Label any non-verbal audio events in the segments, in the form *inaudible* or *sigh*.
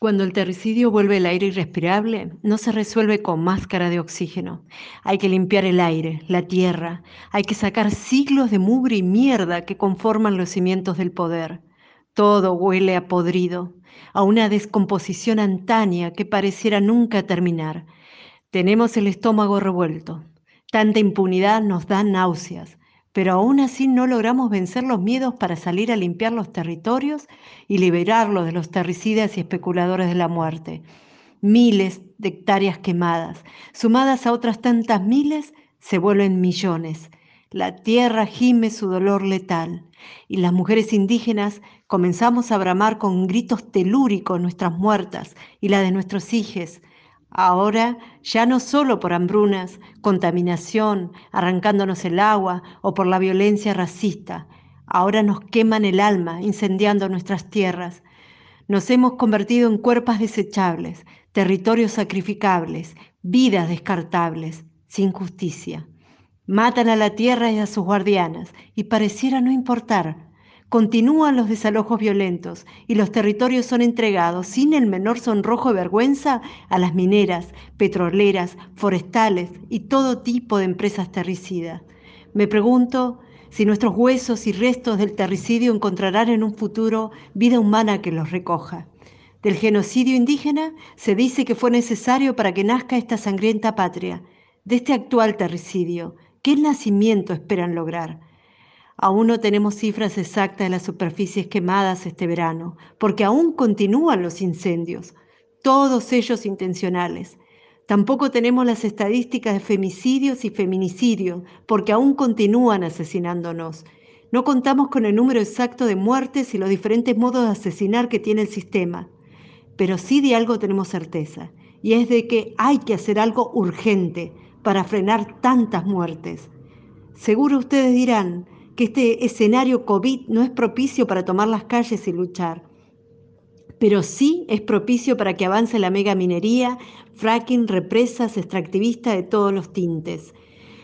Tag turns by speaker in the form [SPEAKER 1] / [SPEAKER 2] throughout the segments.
[SPEAKER 1] Cuando el terricidio vuelve el aire irrespirable, no se resuelve con máscara de oxígeno. Hay que limpiar el aire, la tierra, hay que sacar siglos de mugre y mierda que conforman los cimientos del poder. Todo huele a podrido, a una descomposición antaña que pareciera nunca terminar. Tenemos el estómago revuelto. Tanta impunidad nos da náuseas pero aún así no logramos vencer los miedos para salir a limpiar los territorios y liberarlos de los terricidas y especuladores de la muerte. Miles de hectáreas quemadas, sumadas a otras tantas miles, se vuelven millones. La tierra gime su dolor letal y las mujeres indígenas comenzamos a bramar con gritos telúricos nuestras muertas y la de nuestros hijos, Ahora ya no solo por hambrunas, contaminación, arrancándonos el agua o por la violencia racista, ahora nos queman el alma incendiando nuestras tierras. Nos hemos convertido en cuerpos desechables, territorios sacrificables, vidas descartables, sin justicia. Matan a la tierra y a sus guardianas y pareciera no importar Continúan los desalojos violentos y los territorios son entregados sin el menor sonrojo de vergüenza a las mineras, petroleras, forestales y todo tipo de empresas terricidas. Me pregunto si nuestros huesos y restos del terricidio encontrarán en un futuro vida humana que los recoja. Del genocidio indígena se dice que fue necesario para que nazca esta sangrienta patria. De este actual terricidio, ¿qué nacimiento esperan lograr? Aún no tenemos cifras exactas de las superficies quemadas este verano, porque aún continúan los incendios, todos ellos intencionales. Tampoco tenemos las estadísticas de femicidios y feminicidios, porque aún continúan asesinándonos. No contamos con el número exacto de muertes y los diferentes modos de asesinar que tiene el sistema. Pero sí de algo tenemos certeza, y es de que hay que hacer algo urgente para frenar tantas muertes. Seguro ustedes dirán, que este escenario COVID no es propicio para tomar las calles y luchar, pero sí es propicio para que avance la mega minería, fracking, represas, extractivistas de todos los tintes.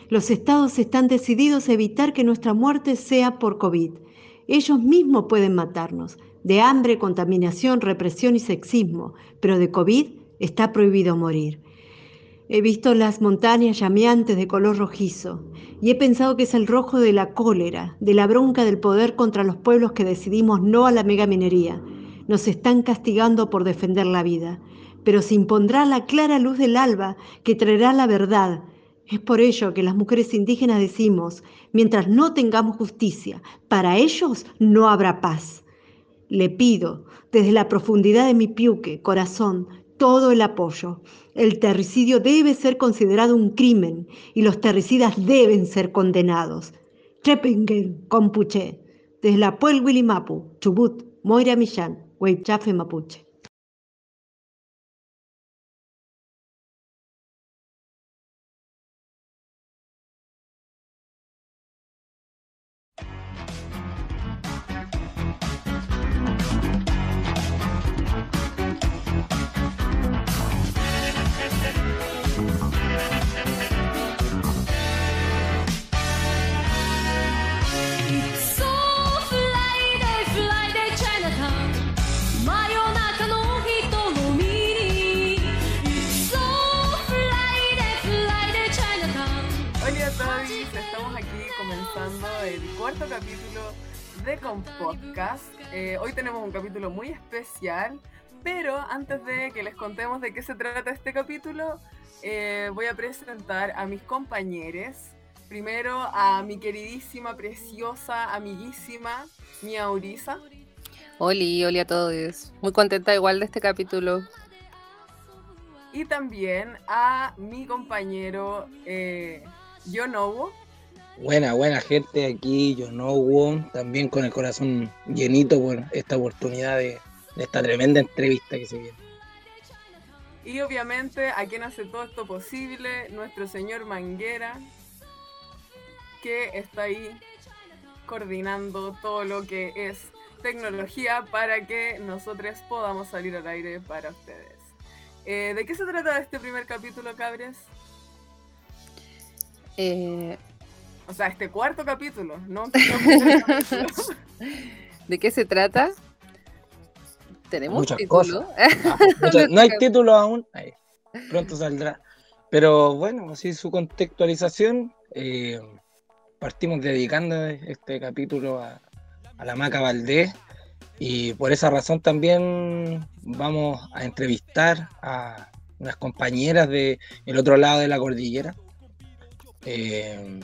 [SPEAKER 1] Los estados están decididos a evitar que nuestra muerte sea por COVID. Ellos mismos pueden matarnos, de hambre, contaminación, represión y sexismo, pero de COVID está prohibido morir. He visto las montañas llameantes de color rojizo y he pensado que es el rojo de la cólera, de la bronca del poder contra los pueblos que decidimos no a la megaminería. Nos están castigando por defender la vida, pero se impondrá la clara luz del alba que traerá la verdad. Es por ello que las mujeres indígenas decimos, mientras no tengamos justicia, para ellos no habrá paz. Le pido, desde la profundidad de mi piuque, corazón, todo el apoyo. El terricidio debe ser considerado un crimen y los terricidas deben ser condenados. Trepingen, Compuche, desde la Puel Mapu, Chubut, Moira Millán, Huaychafe Mapuche.
[SPEAKER 2] Muy especial, pero antes de que les contemos de qué se trata este capítulo, eh, voy a presentar a mis compañeros. Primero a mi queridísima, preciosa, amiguísima, mi Aurisa.
[SPEAKER 3] Oli, oli a todos. Muy contenta igual de este capítulo.
[SPEAKER 2] Y también a mi compañero eh, Yonobo.
[SPEAKER 4] Buena, buena gente aquí, yo no también con el corazón llenito por esta oportunidad de, esta tremenda entrevista que se viene.
[SPEAKER 2] Y obviamente a quien hace todo esto posible, nuestro señor Manguera, que está ahí coordinando todo lo que es tecnología para que nosotros podamos salir al aire para ustedes. Eh, ¿De qué se trata este primer capítulo, Cabres?
[SPEAKER 3] Eh,
[SPEAKER 2] o sea, este cuarto capítulo, ¿no? *laughs* *laughs*
[SPEAKER 3] ¿De qué se trata? Tenemos
[SPEAKER 4] muchas
[SPEAKER 3] título.
[SPEAKER 4] cosas. *laughs* no hay título aún, pronto saldrá. Pero bueno, así su contextualización. Eh, partimos dedicando este capítulo a, a la Maca Valdés y por esa razón también vamos a entrevistar a unas compañeras del el otro lado de la cordillera eh,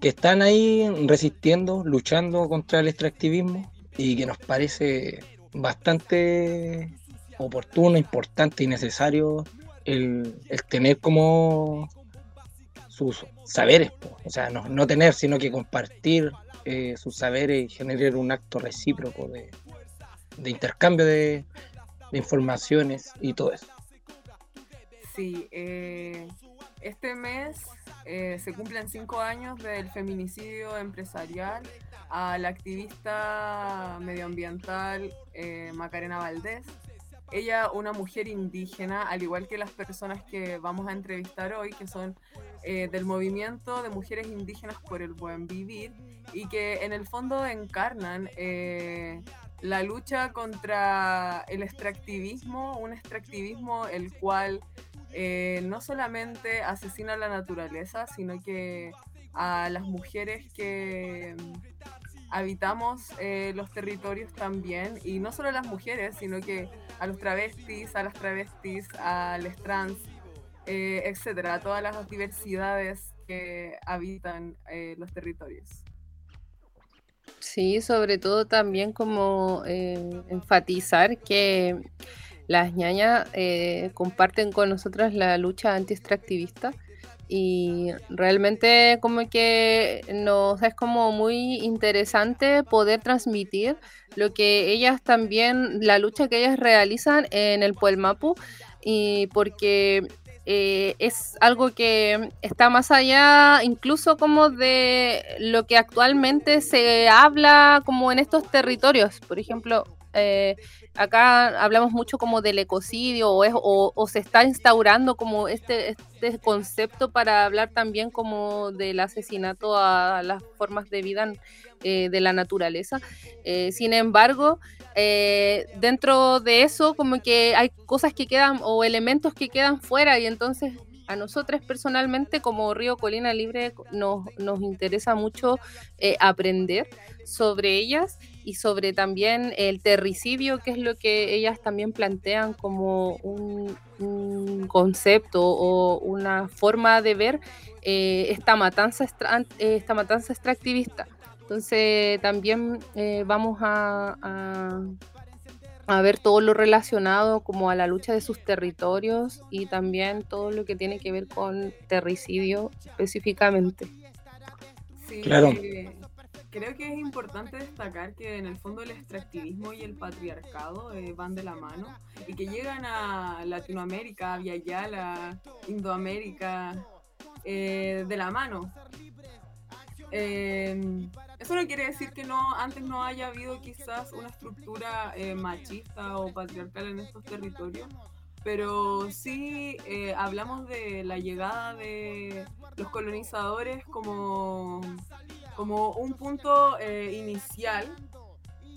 [SPEAKER 4] que están ahí resistiendo, luchando contra el extractivismo y que nos parece bastante oportuno, importante y necesario el, tener como sus saberes, o sea, no, tener, sino que compartir eh, sus saberes y generar un acto recíproco de, intercambio de, informaciones y todo eso.
[SPEAKER 2] Sí, eh, este mes eh, se cumplen cinco años del feminicidio empresarial a la activista medioambiental eh, Macarena Valdés. Ella, una mujer indígena, al igual que las personas que vamos a entrevistar hoy, que son eh, del movimiento de mujeres indígenas por el buen vivir y que en el fondo encarnan la lucha contra el extractivismo, un extractivismo el cual eh, no solamente asesina a la naturaleza, sino que a las mujeres que mm, habitamos eh, los territorios también, y no solo a las mujeres, sino que a los travestis, a las travestis, a los trans, eh, etcétera, a todas las diversidades que habitan los territorios.
[SPEAKER 3] Sí, sobre todo también como enfatizar que las ñañas eh, comparten con nosotras la lucha anti-extractivista y realmente como que nos es como muy interesante poder transmitir lo que ellas también, la lucha que ellas realizan en el Puelmapu y porque eh, es algo que está más allá incluso como de lo que actualmente se habla como en estos territorios. Por ejemplo, eh, acá hablamos mucho como del ecocidio o, o, se está instaurando como este, este concepto para hablar también como del asesinato a las formas de vida eh, de la naturaleza. Eh, sin embargo, dentro de eso como que hay cosas que quedan o elementos que quedan fuera y entonces a nosotros personalmente como Río Colina Libre nos, nos interesa mucho aprender sobre ellas y sobre también el terricidio, que es lo que ellas también plantean como un, concepto o una forma de ver eh, esta, matanza esta matanza extractivista. Entonces también eh, vamos a, a, ver todo lo relacionado como a la lucha de sus territorios y también todo lo que tiene que ver con terricidio específicamente.
[SPEAKER 2] Sí, claro. Eh, Creo que es importante destacar que en el fondo el extractivismo y el patriarcado eh, van de la mano y que llegan a Latinoamérica, a Viayala, Indoamérica, eh, de la mano. Em, eso no quiere decir que no antes no haya habido quizás una estructura eh, machista o patriarcal en estos territorios, pero sí hablamos de la llegada de los colonizadores como como un punto eh, inicial,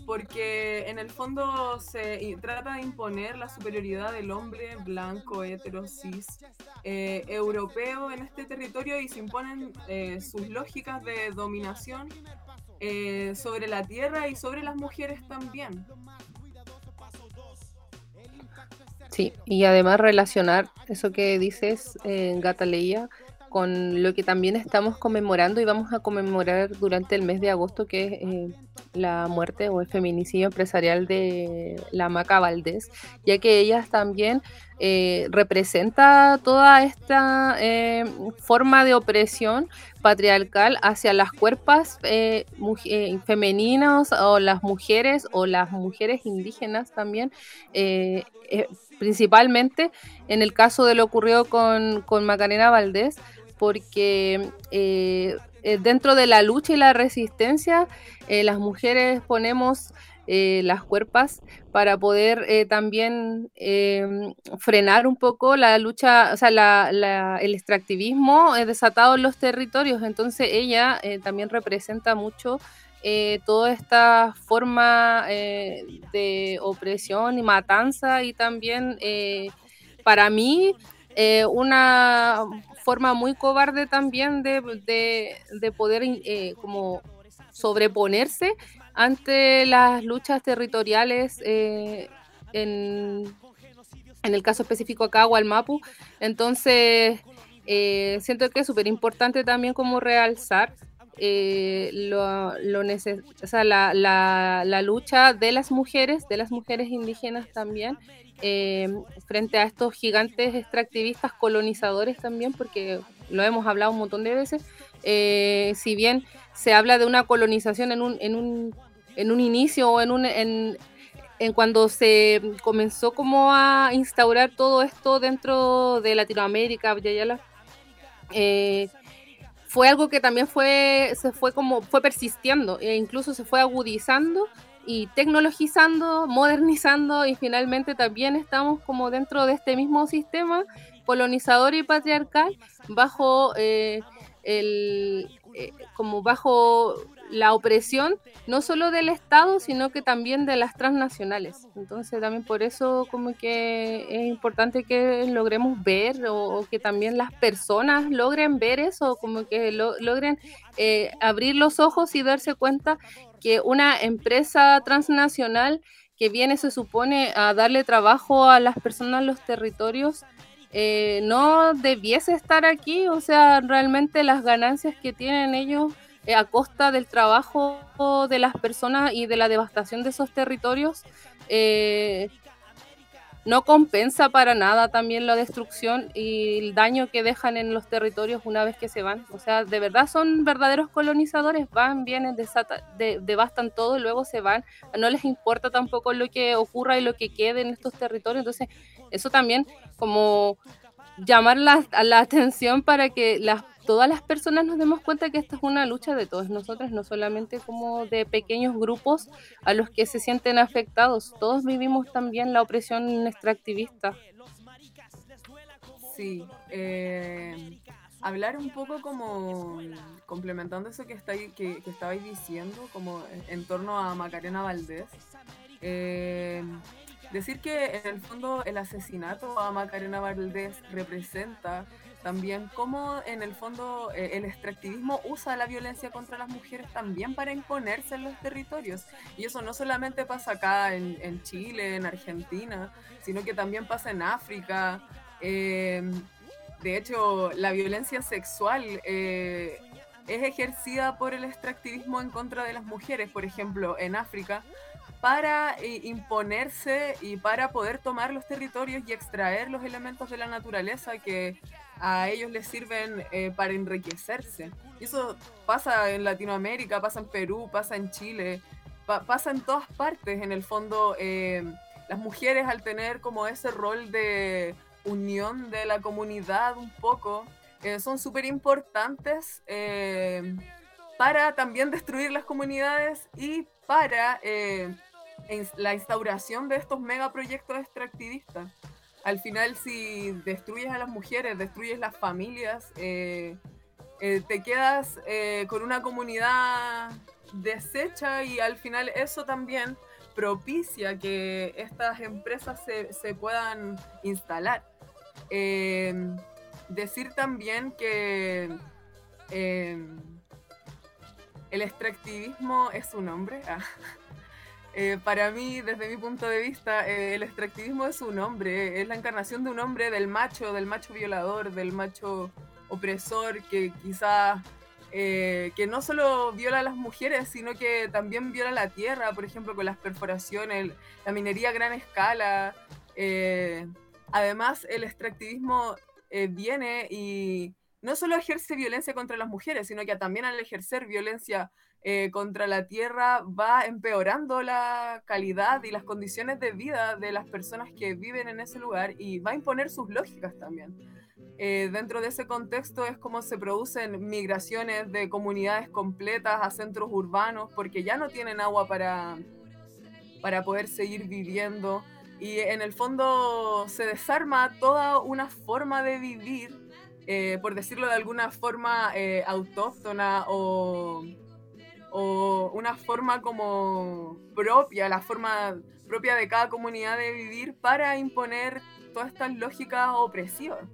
[SPEAKER 2] porque en el fondo se trata de imponer la superioridad del hombre blanco, hetero, cis, eh, europeo en este territorio y se imponen eh, sus lógicas de dominación sobre la tierra y sobre las mujeres también.
[SPEAKER 3] Sí, y además relacionar eso que dices, en Gata Leía, con lo que también estamos conmemorando y vamos a conmemorar durante el mes de agosto, que es eh, la muerte o el feminicidio empresarial de la Maca Valdés, ya que ella también eh, representa toda esta eh, forma de opresión patriarcal hacia las cuerpas femeninas o las mujeres o las mujeres indígenas también principalmente en el caso de lo ocurrido con, con Macarena Valdés, porque eh, eh, dentro de la lucha y la resistencia, eh, las mujeres ponemos las cuerpas para poder también frenar un poco la lucha, o sea, el extractivismo desatado en los territorios. Entonces ella también representa mucho toda esta forma de opresión y matanza y también para mí una forma muy cobarde también de, de poder como sobreponerse ante las luchas territoriales en, en, el caso específico acá, Mapu. Entonces, eh, siento que es súper importante también como realzar eh, lo, lo o sea, la, la, la, lucha de las mujeres, de las mujeres indígenas también, eh, frente a estos gigantes extractivistas colonizadores también, porque lo hemos hablado un montón de veces, si bien se habla de una colonización en un, en un, en un inicio o en un, en, en cuando se comenzó como a instaurar todo esto dentro de Latinoamérica, eh, fue algo que también fue, se fue como, fue persistiendo e incluso se fue agudizando y tecnologizando, modernizando y finalmente también estamos como dentro de este mismo sistema colonizador y patriarcal bajo eh, el, eh, como bajo la opresión no solo del Estado, sino que también de las transnacionales. Entonces también por eso como que es importante que logremos ver o, que también las personas logren ver eso, como que logren eh, abrir los ojos y darse cuenta que una empresa transnacional que viene se supone a darle trabajo a las personas en los territorios, eh, no debiese estar aquí, o sea, realmente las ganancias que tienen ellos eh, a costa del trabajo de las personas y de la devastación de esos territorios, eh, no compensa para nada también la destrucción y el daño que dejan en los territorios una vez que se van. O sea, de verdad son verdaderos colonizadores, van, vienen, devastan todo y luego se van. No les importa tampoco lo que ocurra y lo que quede en estos territorios. Entonces, eso también como llamar la, la atención para que las todas las personas nos demos cuenta que esta es una lucha de todos nosotros, no solamente como de pequeños grupos a los que se sienten afectados. Todos vivimos también la opresión extractivista.
[SPEAKER 2] Sí, eh, hablar un poco como complementando eso que, está, que, que estabais diciendo, como en torno a Macarena Valdés. Eh, decir que en el fondo el asesinato a Macarena Valdés representa también cómo en el fondo eh, el extractivismo usa la violencia contra las mujeres también para imponerse en los territorios. Y eso no solamente pasa acá en, Chile, en Argentina, sino que también pasa en África. Em, de hecho, la violencia sexual eh, es ejercida por el extractivismo en contra de las mujeres, por ejemplo, en África para eh, imponerse y para poder tomar los territorios y extraer los elementos de la naturaleza que a ellos les sirven eh, para enriquecerse. Eso pasa en Latinoamérica, pasa en Perú, pasa en Chile, pasa en todas partes. En el fondo, eh, las mujeres al tener como ese rol de unión de la comunidad un poco, eh, son súper importantes para también destruir las comunidades y para la instauración de estos megaproyectos extractivistas al final si destruyes a las mujeres, destruyes las familias, eh, eh, te quedas eh, con una comunidad deshecha y al final eso también propicia que estas empresas se, puedan instalar. decir también que el extractivismo es un nombre. Ah. Eh, para mí, desde mi punto de vista, eh, el extractivismo es un hombre, es la encarnación de un hombre, del macho, del macho violador, del macho opresor, que quizás, eh, que no solo viola a las mujeres, sino que también viola la tierra, por ejemplo, con las perforaciones, la minería a gran escala. además, el extractivismo viene y no solo ejerce violencia contra las mujeres, sino que también al ejercer violencia eh, contra la tierra va empeorando la calidad y las condiciones de vida de las personas que viven en ese lugar y va a imponer sus lógicas también. Eh, dentro de ese contexto es como se producen migraciones de comunidades completas a centros urbanos porque ya no tienen agua para, para poder seguir viviendo y en el fondo se desarma toda una forma de vivir, eh, por decirlo de alguna forma autóctona o o una forma como propia, la forma propia de cada comunidad de vivir para imponer todas estas lógicas opresivas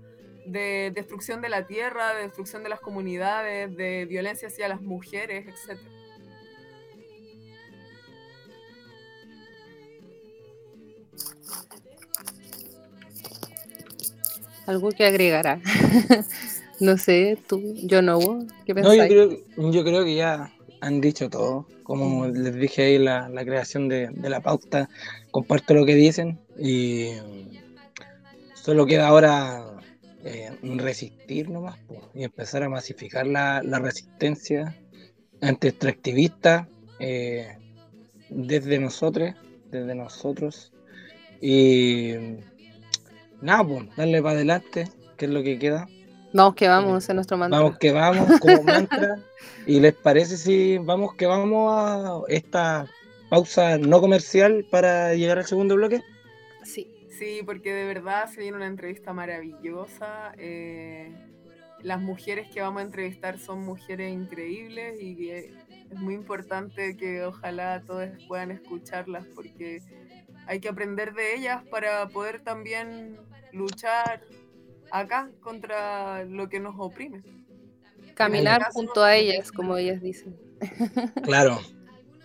[SPEAKER 2] de destrucción de la tierra, de destrucción de las comunidades, de violencia hacia las mujeres, etc.
[SPEAKER 3] Algo que agregará. *laughs* no sé, tú, yo no, ¿qué
[SPEAKER 4] No, yo creo, yo creo que ya han dicho todo. Como les dije ahí, la, la creación de, de, la pauta, comparto lo que dicen y solo queda ahora eh, resistir nomás y empezar a masificar la, la resistencia anti-extractivista eh, desde nosotros, desde nosotros. Y nada, pues, darle para adelante, que es lo que queda.
[SPEAKER 3] Vamos que vamos, en nuestro mantra.
[SPEAKER 4] Vamos que vamos, como *laughs* mantra. ¿Y les parece si vamos que vamos a esta pausa no comercial para llegar al segundo bloque?
[SPEAKER 3] Sí.
[SPEAKER 2] Sí, porque de verdad se viene una entrevista maravillosa. Eh, las mujeres que vamos a entrevistar son mujeres increíbles y es muy importante que ojalá todos puedan escucharlas porque hay que aprender de ellas para poder también luchar acá contra lo que nos oprime.
[SPEAKER 3] Caminar junto a ellas, como ellas dicen. *laughs*
[SPEAKER 4] Claro,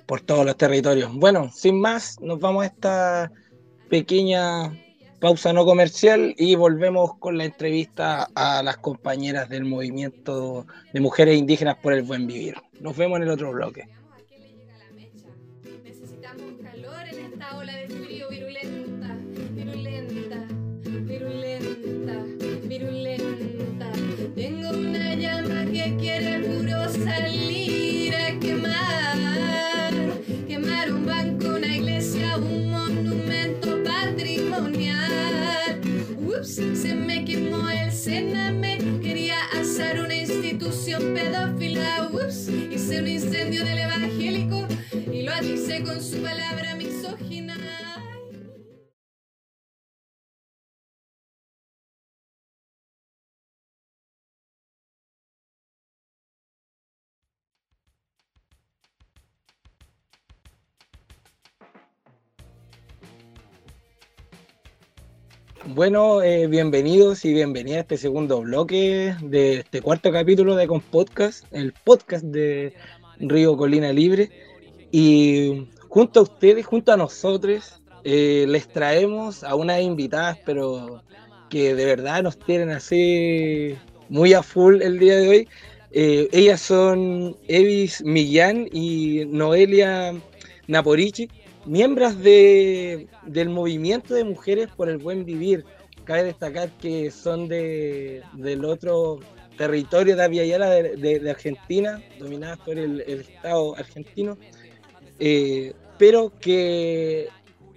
[SPEAKER 4] por todos los territorios. Bueno, sin más, nos vamos a esta pequeña pausa no comercial y volvemos con la entrevista a las compañeras del movimiento de mujeres indígenas por el buen vivir. Nos vemos en el otro bloque.
[SPEAKER 5] Se me quemó el cename. Quería hacer una institución pedófila. Ups, hice un incendio del evangélico y lo atisé con su palabra misógina.
[SPEAKER 4] Bueno, eh, bienvenidos y bienvenidas a este segundo bloque de este cuarto capítulo de Con Podcast, el podcast de Río Colina Libre. Y junto a ustedes, junto a nosotros, eh, les traemos a unas invitadas, pero que de verdad nos tienen así muy a full el día de hoy. Eh, ellas son Evis Millán y Noelia Naporichi miembros de, del movimiento de mujeres por el buen vivir. Cabe destacar que son de, del otro territorio de Aviala de, Argentina, dominadas por el, Estado argentino, eh, pero que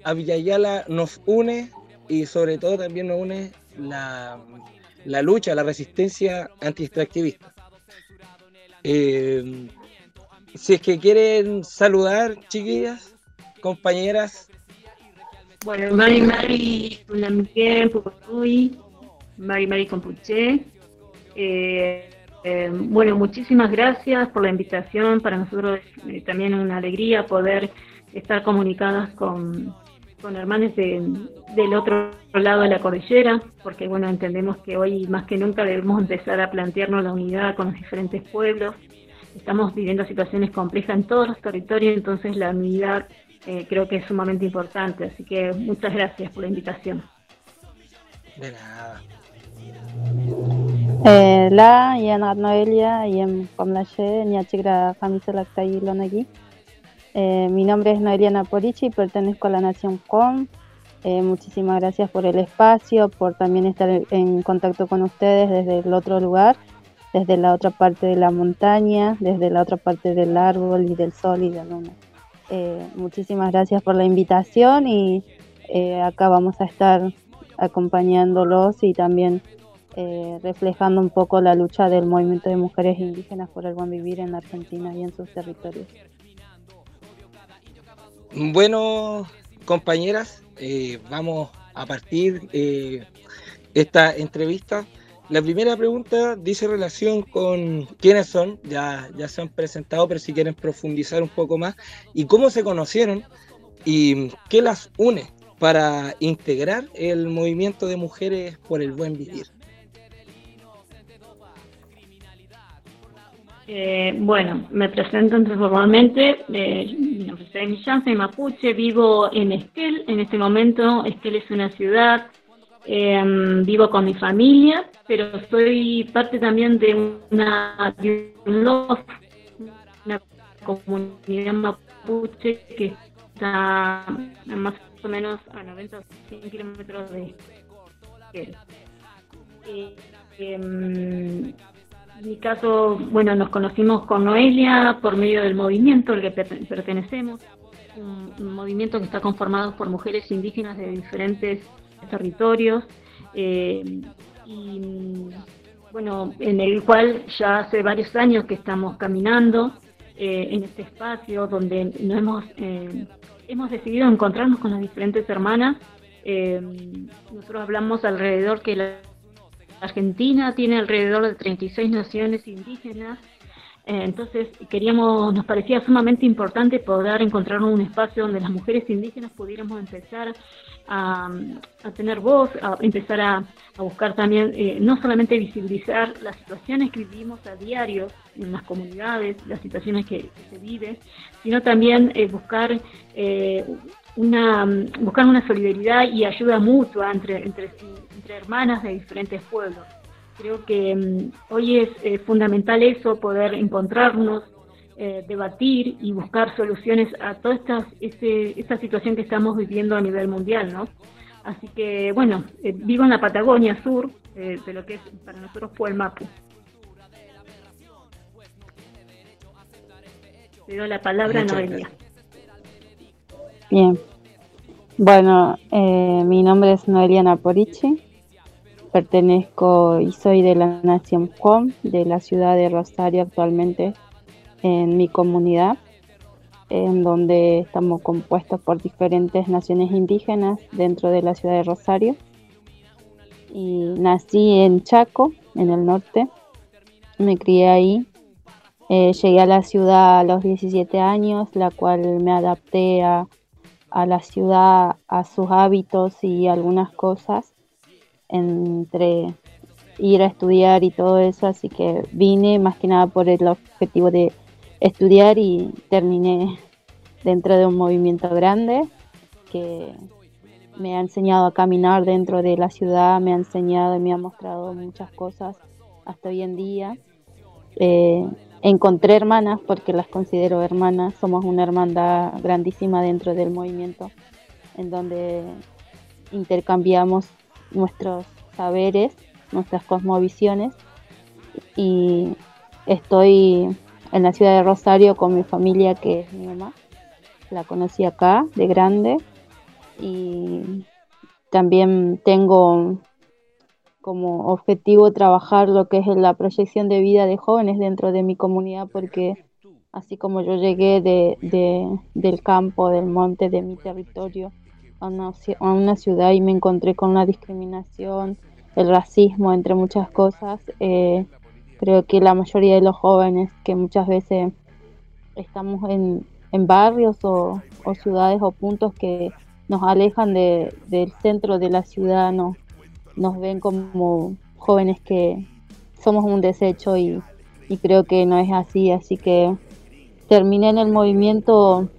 [SPEAKER 4] Aviala nos une y sobre todo también nos une la, la lucha, la resistencia anti-extractivista. Eh, si es que quieren saludar, chiquillas compañeras.
[SPEAKER 6] Bueno, Mari Mari Mari Mari Compuche. Eh, eh, bueno, muchísimas gracias por la invitación. Para nosotros eh, también una alegría poder estar comunicadas con, con hermanos del otro lado de la cordillera, porque bueno, entendemos que hoy más que nunca debemos empezar a plantearnos la unidad con los diferentes pueblos. Estamos viviendo situaciones complejas en todos los territorios, entonces la unidad eh, creo que es sumamente importante. Así que muchas gracias por la invitación.
[SPEAKER 4] De nada.
[SPEAKER 7] Eh, la yanat Noelia yem komlashe niachigra kamisa aquí. Eh, mi nombre es Noelia Naporichi y pertenezco a la Nación Com. Eh, muchísimas gracias por el espacio, por también estar en contacto con ustedes desde el otro lugar, desde la otra parte de la montaña, desde la otra parte del árbol y del sol y de la luna. Eh, muchísimas gracias por la invitación y eh, acá vamos a estar acompañándolos y también eh, reflejando un poco la lucha del movimiento de mujeres indígenas por el buen vivir en Argentina y en sus territorios.
[SPEAKER 4] Bueno, compañeras, vamos a partir esta entrevista la primera pregunta dice relación con quiénes son, ya, ya se han presentado, pero si quieren profundizar un poco más, y cómo se conocieron y qué las une para integrar el movimiento de mujeres por el buen vivir.
[SPEAKER 6] Eh, bueno, me presento formalmente. Eh, mi nombre es mapuche, vivo en Esquel. En este momento, Esquel es una ciudad. Eh, vivo con mi familia, pero soy parte también de una, comunidad mapuche que está más o menos a 90 o 100 kilómetros de en mi caso, bueno, nos conocimos con Noelia por medio del movimiento al que pertenecemos, un, movimiento que está conformado por mujeres indígenas de diferentes territorios eh, y bueno, en el cual ya hace varios años que estamos caminando eh, en este espacio donde nos hemos, eh, hemos decidido encontrarnos con las diferentes hermanas. nosotros hablamos alrededor que la Argentina tiene alrededor de 36 naciones indígenas, eh, entonces queríamos, nos parecía sumamente importante poder encontrar un espacio donde las mujeres indígenas pudiéramos empezar a, tener voz, a empezar a, buscar también, eh, no solamente visibilizar las situaciones que vivimos a diario en las comunidades, las situaciones que, se viven, sino también eh, buscar una buscar una solidaridad y ayuda mutua entre, entre, entre hermanas de diferentes pueblos. Creo que mm, hoy es eh, fundamental eso, poder encontrarnos, eh, debatir y buscar soluciones a toda esta, esta situación que estamos viviendo a nivel mundial, ¿no? Así que, bueno, eh, vivo en la Patagonia Sur, de lo que es para nosotros fue el Mapu. Le doy la palabra a Noelia.
[SPEAKER 7] Bien. Bueno, mi nombre es Noelia Naporici pertenezco y soy de la nación Com, de la ciudad de Rosario actualmente en mi comunidad, en donde estamos compuestos por diferentes naciones indígenas dentro de la ciudad de Rosario. Y nací en Chaco, en el norte, me crié ahí. Eh, llegué a la ciudad a los 17 años, la cual me adapté a la ciudad, a sus hábitos y algunas cosas entre ir a estudiar y todo eso, así que vine más que nada por el objetivo de estudiar y terminé dentro de un movimiento grande que me ha enseñado a caminar dentro de la ciudad, me ha enseñado y me ha mostrado muchas cosas hasta hoy en día. Eh, encontré hermanas porque las considero hermanas, somos una hermandad grandísima dentro del movimiento en donde intercambiamos nuestros saberes, nuestras cosmovisiones. Y estoy en la ciudad de Rosario con mi familia, que es mi mamá. La conocí acá, de grande. Y también tengo como objetivo trabajar lo que es la proyección de vida de jóvenes dentro de mi comunidad, porque así como yo llegué de, del campo, del monte, de mi territorio, a una, ciudad y me encontré con la discriminación, el racismo, entre muchas cosas. Eh, creo que la mayoría de los jóvenes que muchas veces estamos en, barrios o, ciudades o puntos que nos alejan de, del centro de la ciudad, no, nos ven como jóvenes que somos un desecho y, y creo que no es así, así que terminé en el movimiento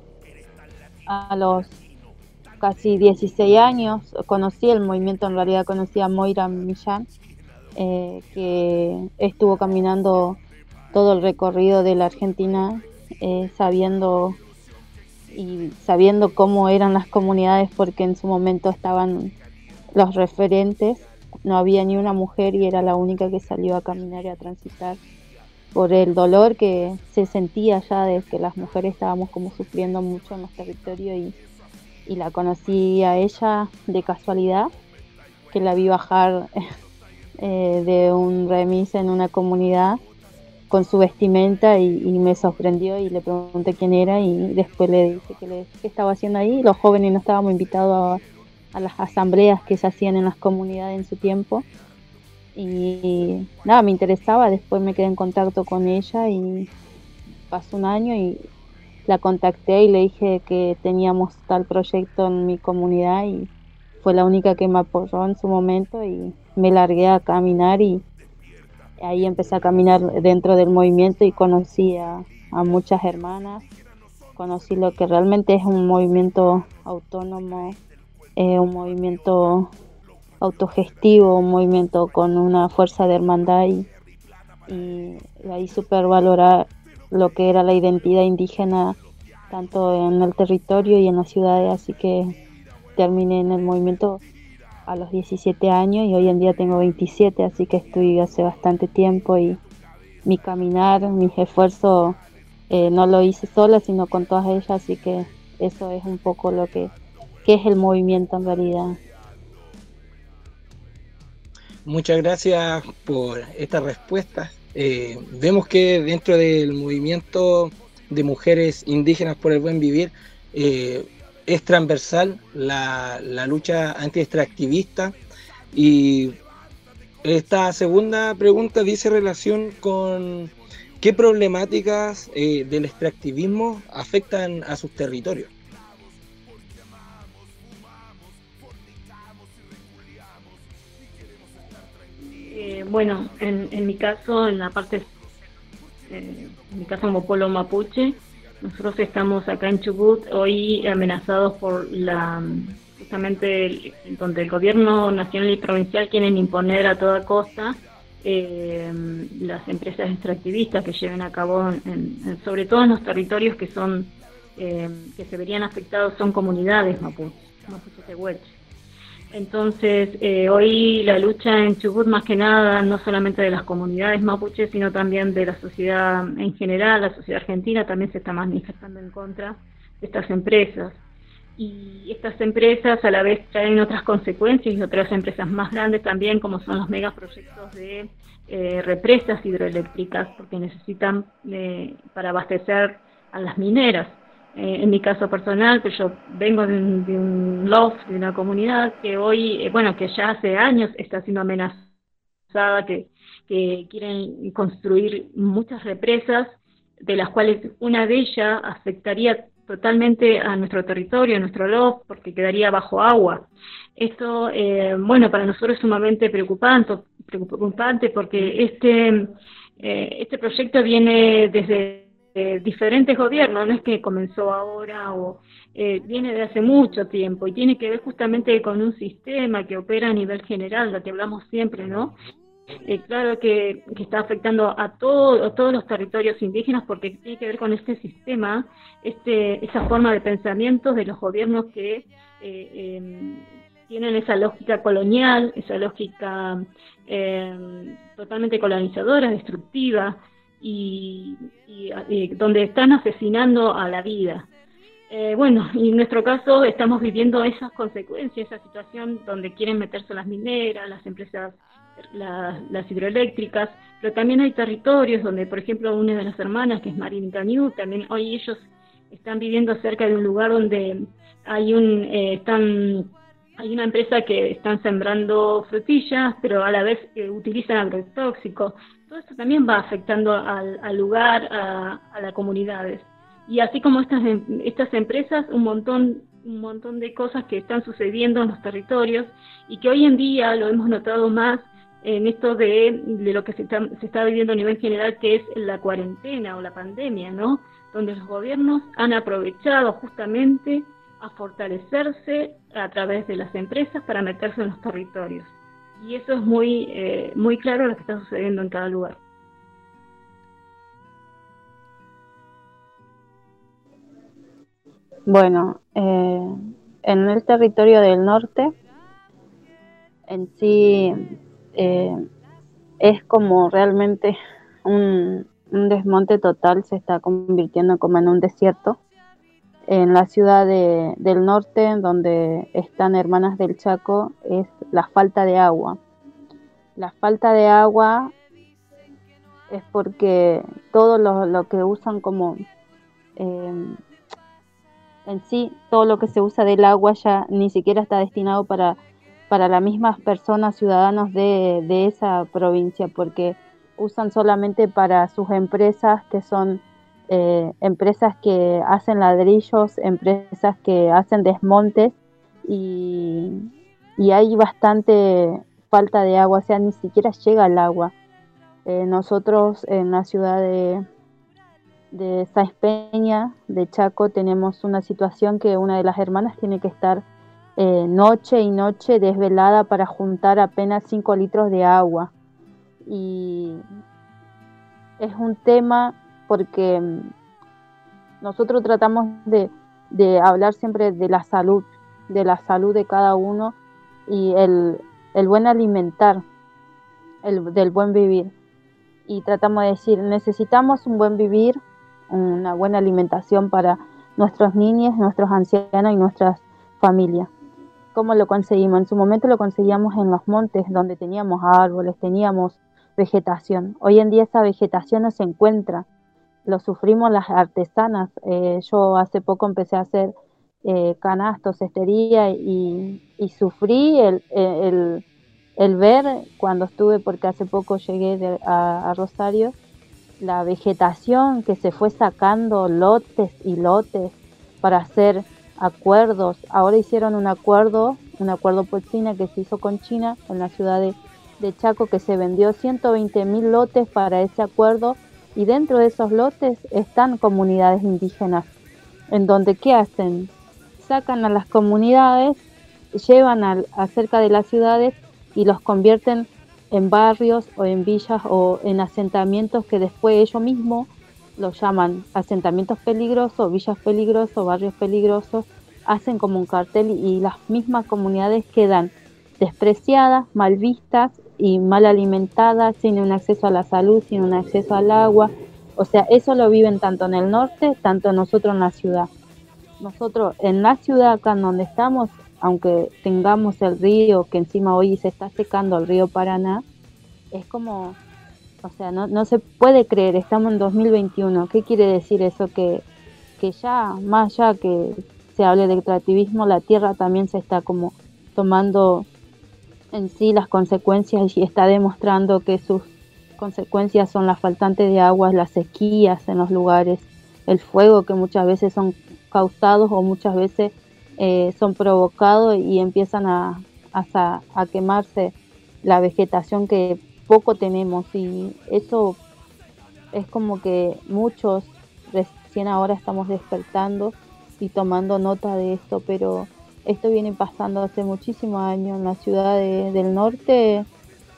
[SPEAKER 7] a los casi 16 años, conocí el movimiento, en realidad conocí a Moira Millán, eh, que estuvo caminando todo el recorrido de la Argentina, eh, sabiendo y sabiendo cómo eran las comunidades, porque en su momento estaban los referentes, no había ni una mujer y era la única que salió a caminar y a transitar por el dolor que se sentía ya de que las mujeres estábamos como sufriendo mucho en los territorios y y la conocí a ella de casualidad, que la vi bajar *laughs* eh, de un remis en una comunidad con su vestimenta y, me sorprendió y le pregunté quién era y después le dije que estaba haciendo ahí. Los jóvenes no estábamos invitados a, las asambleas que se hacían en las comunidades en su tiempo y nada, me interesaba, después me quedé en contacto con ella y pasó un año y la contacté y le dije que teníamos tal proyecto en mi comunidad y fue la única que me apoyó en su momento y me largué a caminar y ahí empecé a caminar dentro del movimiento y conocí a, muchas hermanas, conocí lo que realmente es un movimiento autónomo, eh, un movimiento autogestivo, un movimiento con una fuerza de hermandad y, y ahí super valorar lo que era la identidad indígena tanto en el territorio y en las ciudades, así que terminé en el movimiento a los 17 años y hoy en día tengo 27, así que estoy hace bastante tiempo y mi caminar, mis esfuerzos eh, no lo hice sola, sino con todas ellas, así que eso es un poco lo que, que es el movimiento en realidad.
[SPEAKER 4] Muchas gracias por esta respuesta. Eh, vemos que dentro del movimiento de mujeres indígenas por el buen vivir eh, es transversal la, lucha anti-extractivista y esta segunda pregunta dice relación con qué problemáticas eh, del extractivismo afectan a sus territorios.
[SPEAKER 6] Bueno, en, en, mi caso, en la parte, eh, en mi caso como pueblo mapuche, nosotros estamos acá en Chubut hoy amenazados por la justamente donde el gobierno nacional y provincial quieren imponer a toda costa eh, las empresas extractivistas que lleven a cabo, en, sobre todo en los territorios que son eh, que se verían afectados son comunidades mapuches, mapuches de Hueche. Entonces, eh, hoy la lucha en Chubut, más que nada, no solamente de las comunidades mapuches, sino también de la sociedad en general, la sociedad argentina también se está manifestando en contra de estas empresas. Y estas empresas a la vez traen otras consecuencias y otras empresas más grandes también, como son los megaproyectos de eh, represas hidroeléctricas, porque necesitan eh, para abastecer a las mineras. Eh, en mi caso personal, que yo vengo de un, loft, de una comunidad que hoy, eh, bueno, que ya hace años está siendo amenazada, que, quieren construir muchas represas, de las cuales una de ellas afectaría totalmente a nuestro territorio, a nuestro loft, porque quedaría bajo agua. Esto, eh, bueno, para nosotros es sumamente preocupante, preocupante porque este, este proyecto viene desde diferentes gobiernos, no es que comenzó ahora o eh, viene de hace mucho tiempo y tiene que ver justamente con un sistema que opera a nivel general, lo que hablamos siempre, ¿no? Eh, claro que, está afectando a, todo, todos los territorios indígenas porque tiene que ver con este sistema, este, esa forma de pensamiento de los gobiernos que eh, em, tienen esa lógica colonial, esa lógica em, totalmente colonizadora, destructiva, y, donde están asesinando a la vida. Eh, bueno, y en nuestro caso estamos viviendo esas consecuencias, esa situación donde quieren meterse las mineras, las empresas, las hidroeléctricas, pero también hay territorios donde, por ejemplo, una de las hermanas, que es Marín Cañú, también hoy ellos están viviendo cerca de un lugar donde hay un, eh, están, hay una empresa que están sembrando frutillas, pero a la vez eh, utilizan agrotóxicos todo esto también va afectando al, lugar, a, las comunidades. Y así como estas, em, estas empresas, un montón, un montón de cosas que están sucediendo en los territorios y que hoy en día lo hemos notado más en esto de, lo que se está, se está viviendo a nivel general, que es la cuarentena o la pandemia, ¿no? Donde los gobiernos han aprovechado justamente a fortalecerse a través de las empresas para meterse en los territorios y eso es muy, eh, muy claro lo que está sucediendo en cada lugar.
[SPEAKER 7] Bueno, eh, en el territorio del norte, en sí eh, es como realmente un, un desmonte total, se está convirtiendo como en un desierto en la ciudad del norte, donde están Hermanas del Chaco, es la falta de agua. La falta de agua es porque todo lo, que usan como em, en sí, todo lo que se usa del agua ya ni siquiera está destinado para, para las mismas personas, ciudadanos de, de esa provincia, porque usan solamente para sus empresas que son eh, empresas que hacen ladrillos, empresas que hacen desmontes y, hay bastante falta de agua, o sea, ni siquiera llega el agua. Eh, nosotros en la ciudad de, de Peña, de Chaco, tenemos una situación que una de las hermanas tiene que estar eh, noche y noche desvelada para juntar apenas 5 litros de agua. Y es un tema porque mm, nosotros tratamos de, hablar siempre de la salud, de la salud de cada uno y el, buen alimentar, el, del buen vivir. Y tratamos de decir, necesitamos un buen vivir, una buena alimentación para nuestros niños, nuestros ancianos y nuestras familias. ¿Cómo lo conseguimos? En su momento lo conseguíamos en los montes, donde teníamos árboles, teníamos vegetación. Hoy en día esa vegetación no se encuentra lo sufrimos las artesanas. Eh, yo hace poco empecé a hacer eh, canastos, estería y, sufrí el, el, ver cuando estuve, porque hace poco llegué a, Rosario, la vegetación que se fue sacando lotes y lotes para hacer acuerdos. Ahora hicieron un acuerdo, un acuerdo por China que se hizo con China en la ciudad de, de Chaco que se vendió 120 mil lotes para ese acuerdo y dentro de esos lotes están comunidades indígenas, en donde ¿qué hacen? Sacan a las comunidades, llevan al, acerca de las ciudades y los convierten en barrios o en villas o en asentamientos que después ellos mismos los llaman asentamientos peligrosos, villas peligrosos, barrios peligrosos, hacen como un cartel y las mismas comunidades quedan despreciadas, mal vistas y mal alimentada, sin un acceso a la salud, sin un acceso al agua. O sea, eso lo viven tanto en el norte, tanto nosotros en la ciudad. Nosotros en la ciudad, acá en donde estamos, aunque tengamos el río, que encima hoy se está secando el río Paraná, es como, o sea, no, no se puede creer, estamos en 2021. ¿Qué quiere decir eso? Que, que ya, más allá que se hable de extractivismo, la tierra también se está como tomando en sí las consecuencias y está demostrando que sus consecuencias son la faltante de aguas, las sequías en los lugares, el fuego que muchas veces son causados o muchas veces eh, son provocados y empiezan a, a, quemarse la vegetación que poco tenemos. Y eso es como que muchos recién ahora estamos despertando y tomando nota de esto, pero esto viene pasando hace muchísimos años en la ciudad del norte.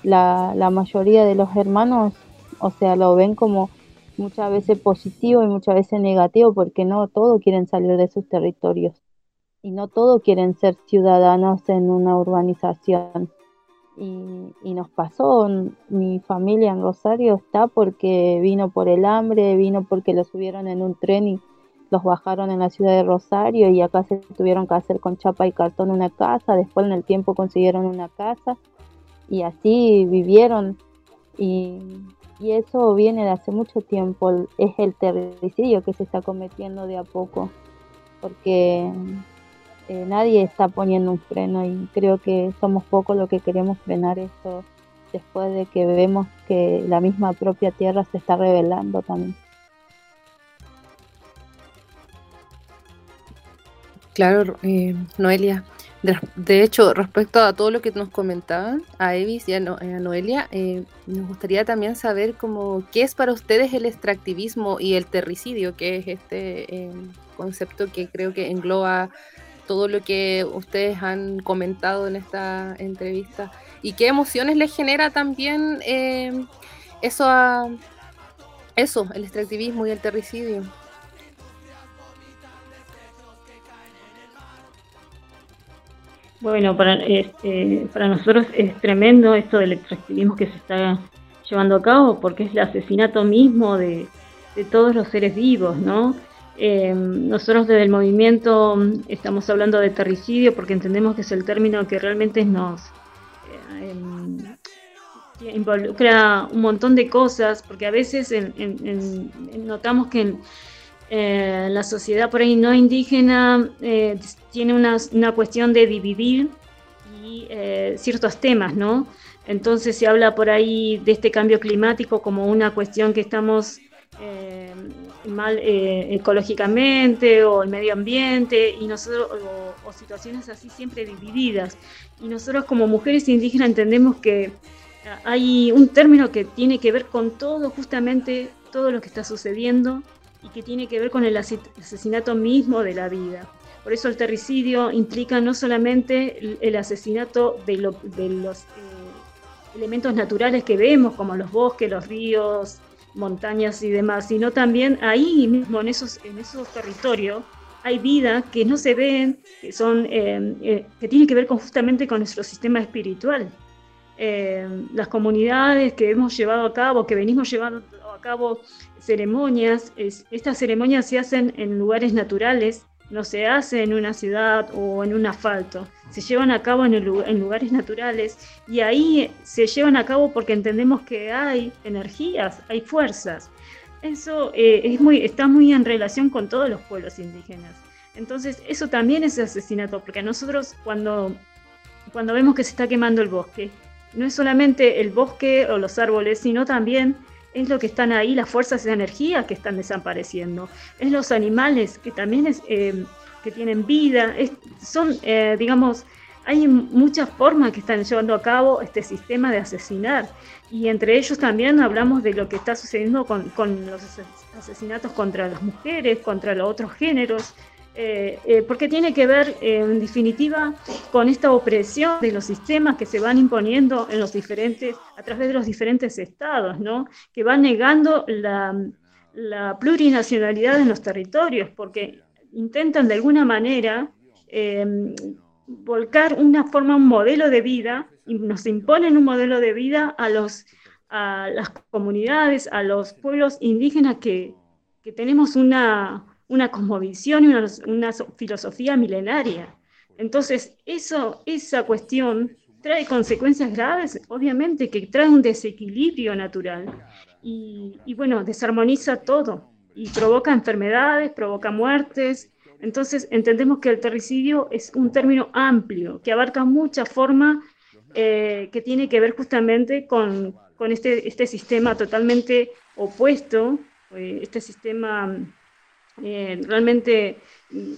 [SPEAKER 7] La, la mayoría de los hermanos, o sea, lo ven como muchas veces positivo y muchas veces negativo porque no todos quieren salir de sus territorios y no todos quieren ser ciudadanos en una urbanización. Y, y, nos pasó, mi familia en Rosario está porque vino por el hambre, vino porque lo subieron en un tren y los bajaron en la ciudad de Rosario y acá se tuvieron que hacer con chapa y cartón una casa, después en el tiempo consiguieron una casa y así vivieron y, eso viene de hace mucho tiempo, es el terricidio que se está cometiendo de a poco, porque eh, nadie está poniendo un freno y creo que somos pocos los que queremos frenar esto después de que vemos que la misma propia tierra se está revelando también.
[SPEAKER 3] Claro, eh, Noelia. De, hecho, respecto a todo lo que nos comentaban, a Evis y a, Noelia, eh, nos gustaría también saber cómo, qué es para ustedes el extractivismo y el terricidio, que es este eh, concepto que creo que engloba todo lo que ustedes han comentado en esta entrevista y qué emociones les genera también eso, a, eso, el extractivismo y el terricidio.
[SPEAKER 6] Bueno, para, este, para nosotros es tremendo esto del extractivismo que se está llevando a cabo porque es el asesinato mismo de, todos los seres vivos, ¿no? Eh, nosotros desde el movimiento estamos hablando de terricidio porque entendemos que es el término que realmente nos eh, em, involucra un montón de cosas, porque a veces notamos que eh, la sociedad por ahí no indígena eh, tiene una, una, cuestión de dividir y eh, ciertos temas, ¿no? Entonces se habla por ahí de este cambio climático como una cuestión que estamos mal ecológicamente o el medio ambiente y nosotros o, situaciones así siempre divididas y nosotros como mujeres indígenas entendemos que hay un término que tiene que ver con todo justamente todo lo que está sucediendo y que tiene que ver con el asesinato mismo de la vida. Por eso el terricidio implica no solamente el asesinato de, los eh, elementos naturales que vemos, como los bosques, los ríos, montañas y demás, sino también ahí mismo en esos, en esos territorios hay vida que no se ven, que son, eh, eh, que tiene que ver con, justamente con nuestro sistema espiritual. las comunidades que hemos llevado a cabo, que venimos llevando a cabo ceremonias, estas ceremonias se hacen en lugares naturales, no se hace en una ciudad o en un asfalto, se llevan a cabo en, en, lugares naturales y ahí se llevan a cabo porque entendemos que hay energías, hay fuerzas. Eso eh, es muy, está muy en relación con todos los pueblos indígenas. Entonces, eso también es asesinato, porque nosotros cuando, cuando vemos que se está quemando el bosque, no es solamente el bosque o los árboles, sino también es lo que están ahí, las fuerzas de energía que están desapareciendo, es los animales que también es, eh, que tienen vida, son, eh, digamos, hay muchas formas que están llevando a cabo este sistema de asesinar. Y entre ellos también hablamos de lo que está sucediendo con, con los asesinatos contra las mujeres, contra los otros géneros, eh, eh, porque tiene que ver, eh, en definitiva, con esta opresión de los sistemas que se van imponiendo en los diferentes, a través de los diferentes estados, ¿no? que van negando la, plurinacionalidad en los territorios, porque intentan de alguna manera volcar una forma, un modelo de vida, y nos imponen un modelo de vida a, los, a las comunidades, a los pueblos indígenas que tenemos una una cosmovisión y una, filosofía milenaria. Entonces, eso, esa cuestión trae consecuencias graves, obviamente, que trae un desequilibrio natural y, bueno, desarmoniza todo y provoca enfermedades, provoca muertes. Entonces, entendemos que el terricidio es un término amplio, que abarca muchas formas eh, que tiene que ver justamente con, con este, este sistema totalmente opuesto, eh, este sistema eh, realmente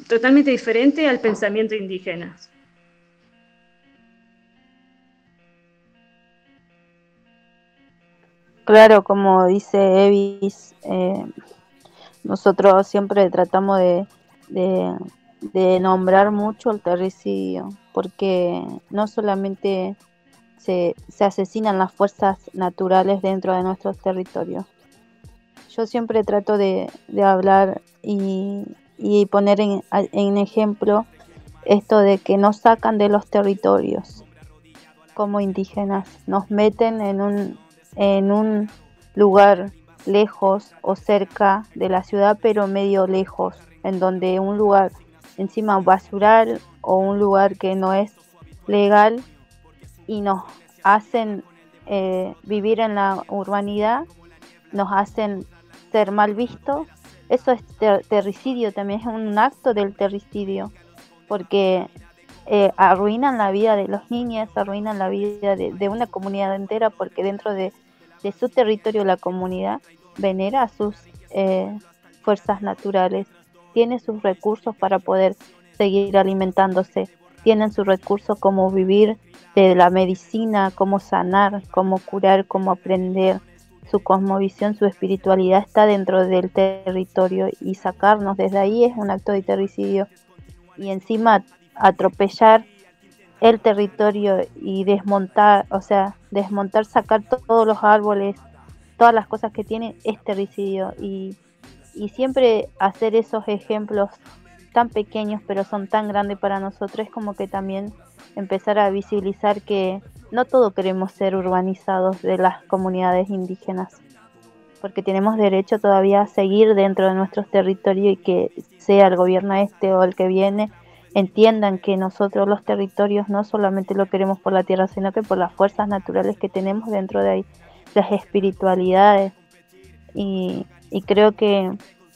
[SPEAKER 6] totalmente diferente al pensamiento indígena.
[SPEAKER 7] Claro, como dice Evis, eh, nosotros siempre tratamos de, de, nombrar mucho el terricidio, porque no solamente se, se asesinan las fuerzas naturales dentro de nuestros territorios, yo siempre trato de, hablar y, poner en, ejemplo esto de que nos sacan de los territorios como indígenas, nos meten en un, en un lugar lejos o cerca de la ciudad, pero medio lejos, en donde un lugar encima basural o un lugar que no es legal y nos hacen eh, vivir en la urbanidad, nos hacen ser mal visto, eso es terricidio, también es un acto del terricidio, porque eh, arruinan la vida de los niños, arruinan la vida de, una comunidad entera, porque dentro de, su territorio la comunidad venera sus eh, fuerzas naturales, tiene sus recursos para poder seguir alimentándose, tienen sus recursos como vivir de la medicina, cómo sanar, cómo curar, cómo aprender, su cosmovisión, su espiritualidad está dentro del territorio y sacarnos desde ahí es un acto de terricidio. Y encima atropellar el territorio y desmontar, o sea, desmontar, sacar todos los árboles, todas las cosas que tiene es terricidio. Y, y siempre hacer esos ejemplos tan pequeños pero son tan grandes para nosotros es como que también empezar a visibilizar que no todo queremos ser urbanizados de las comunidades indígenas, porque tenemos derecho todavía a seguir dentro de nuestros territorios y que sea el gobierno este o el que viene entiendan que nosotros los territorios no solamente lo queremos por la tierra, sino que por las fuerzas naturales que tenemos dentro de ahí, las espiritualidades. Y, y creo que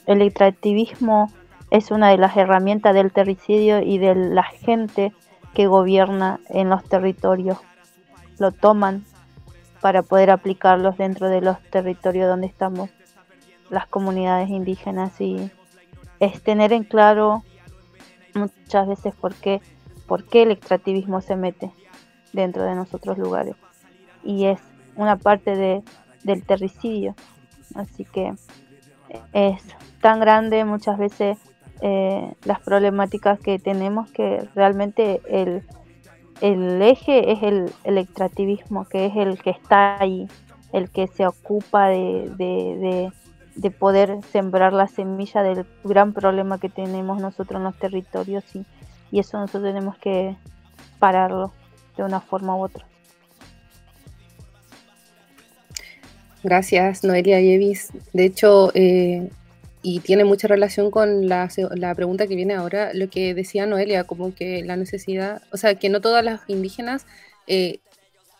[SPEAKER 7] el extractivismo es una de las herramientas del terricidio y de la gente que gobierna en los territorios lo toman para poder aplicarlos dentro de los territorios donde estamos las comunidades indígenas y es tener en claro muchas veces por qué, por qué el extractivismo se mete dentro de nosotros lugares. Y es una parte de, del terricidio. Así que es tan grande muchas veces eh, las problemáticas que tenemos que realmente el, el eje es el, el, extractivismo, que es el que está ahí, el que se ocupa de, de, de, poder sembrar la semilla del gran problema que tenemos nosotros en los territorios y, y eso nosotros tenemos que pararlo de una forma u otra.
[SPEAKER 3] Gracias, Noelia Yevis. De hecho, eh, y tiene mucha relación con la, pregunta que viene ahora, lo que decía Noelia, como que la necesidad, o sea, que no todas las indígenas eh,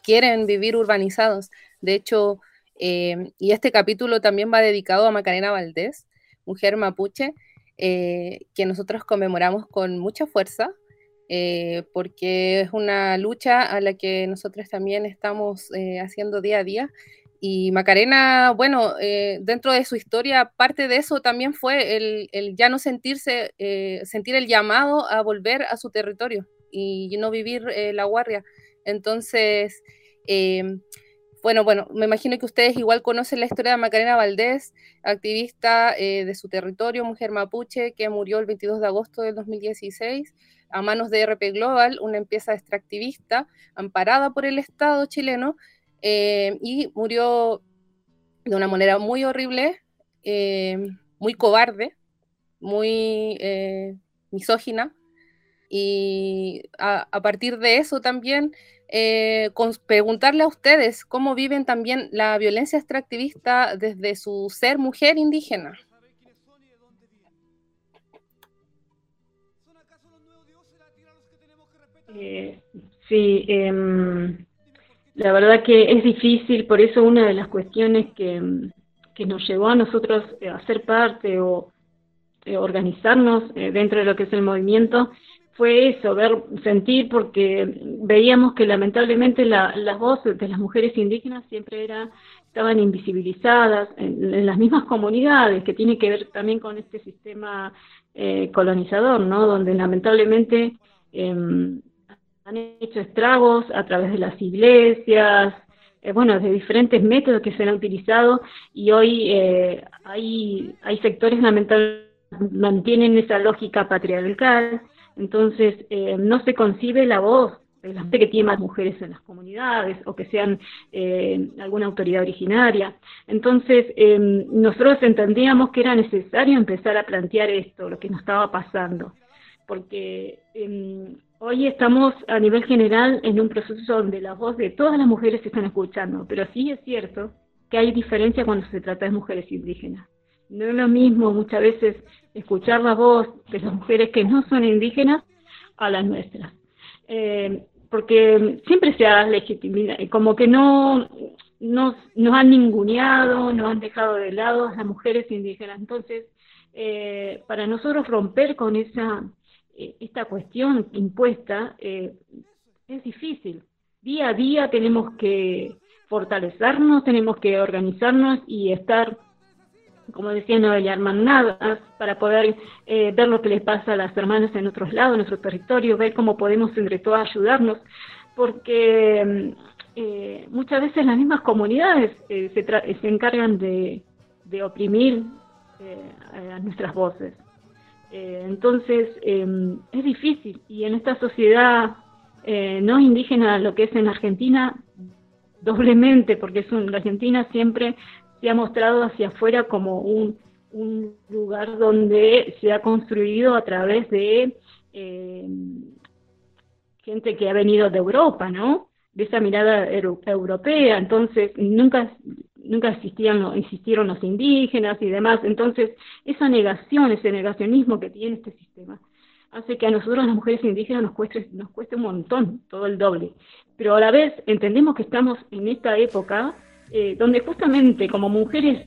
[SPEAKER 3] quieren vivir urbanizados. De hecho, eh, y este capítulo también va dedicado a Macarena Valdés, mujer mapuche, eh, que nosotros conmemoramos con mucha fuerza, porque es una lucha a la que nosotros también estamos haciendo día a día y Macarena, bueno, eh, dentro de su historia, parte de eso también fue el, ya no sentirse, eh, sentir el llamado a volver a su territorio y no vivir eh, la guardia. Entonces, bueno, bueno, me imagino que ustedes igual conocen la historia de Macarena Valdés, activista de su territorio, mujer mapuche, que murió el 22 de agosto del 2016 a manos de RP Global, una empresa extractivista amparada por el Estado chileno, eh, y murió de una manera muy horrible, eh, muy cobarde, muy eh, misógina. Y a, partir de eso también preguntarle a ustedes cómo viven también la violencia extractivista desde su ser mujer indígena.
[SPEAKER 6] sí, em, la verdad que es difícil, por eso una de las cuestiones que, nos llevó a nosotros a ser parte o eh, organizarnos eh, dentro de lo que es el movimiento fue eso, ver, sentir, porque veíamos que lamentablemente las voces de las mujeres indígenas siempre era, estaban invisibilizadas en, las mismas comunidades, que tiene que ver también con este sistema eh, colonizador, ¿no? Donde lamentablemente em, han hecho estragos a través de las iglesias, eh, bueno, de diferentes métodos que se han utilizado y hoy eh, hay, sectores lamentables mantienen esa lógica patriarcal, entonces eh, no se concibe la voz de la gente que tiene más mujeres en las comunidades o que sean alguna autoridad originaria. Entonces, nosotros entendíamos que era necesario empezar a plantear esto, lo que nos estaba pasando, porque em, Hoy estamos a nivel general en un proceso donde la voz de todas las mujeres se están escuchando, pero sí es cierto que hay diferencia cuando se trata de mujeres indígenas. No es lo mismo muchas veces escuchar la voz de las mujeres que no son indígenas a las nuestras. Eh, porque siempre se ha legitimado, como que no nos, han ninguneado, nos han dejado de lado a las mujeres indígenas. Entonces, eh, para nosotros romper con esa esta cuestión impuesta eh, es difícil. Día a día tenemos que fortalecernos, tenemos que organizarnos y estar, como decía Noelia, hermanadas para poder eh, ver lo que les pasa a las hermanas en otros lados, en nuestro territorio, ver cómo podemos entre todas ayudarnos, porque muchas veces las mismas comunidades se, se, encargan de, de oprimir a nuestras voces. Eh, entonces, em, es difícil. Y en esta sociedad eh, no indígena, lo que es en Argentina, doblemente, porque es la Argentina siempre se ha mostrado hacia afuera como un, lugar donde se ha construido a través de em, gente que ha venido de Europa, ¿no? De esa mirada europea. Entonces, nunca nunca existían, existieron los indígenas y demás. Entonces, esa negación, ese negacionismo que tiene este sistema, hace que a nosotros las mujeres indígenas nos cueste, nos cueste un montón, todo el doble. Pero a la vez entendemos que estamos en esta época eh, donde justamente como mujeres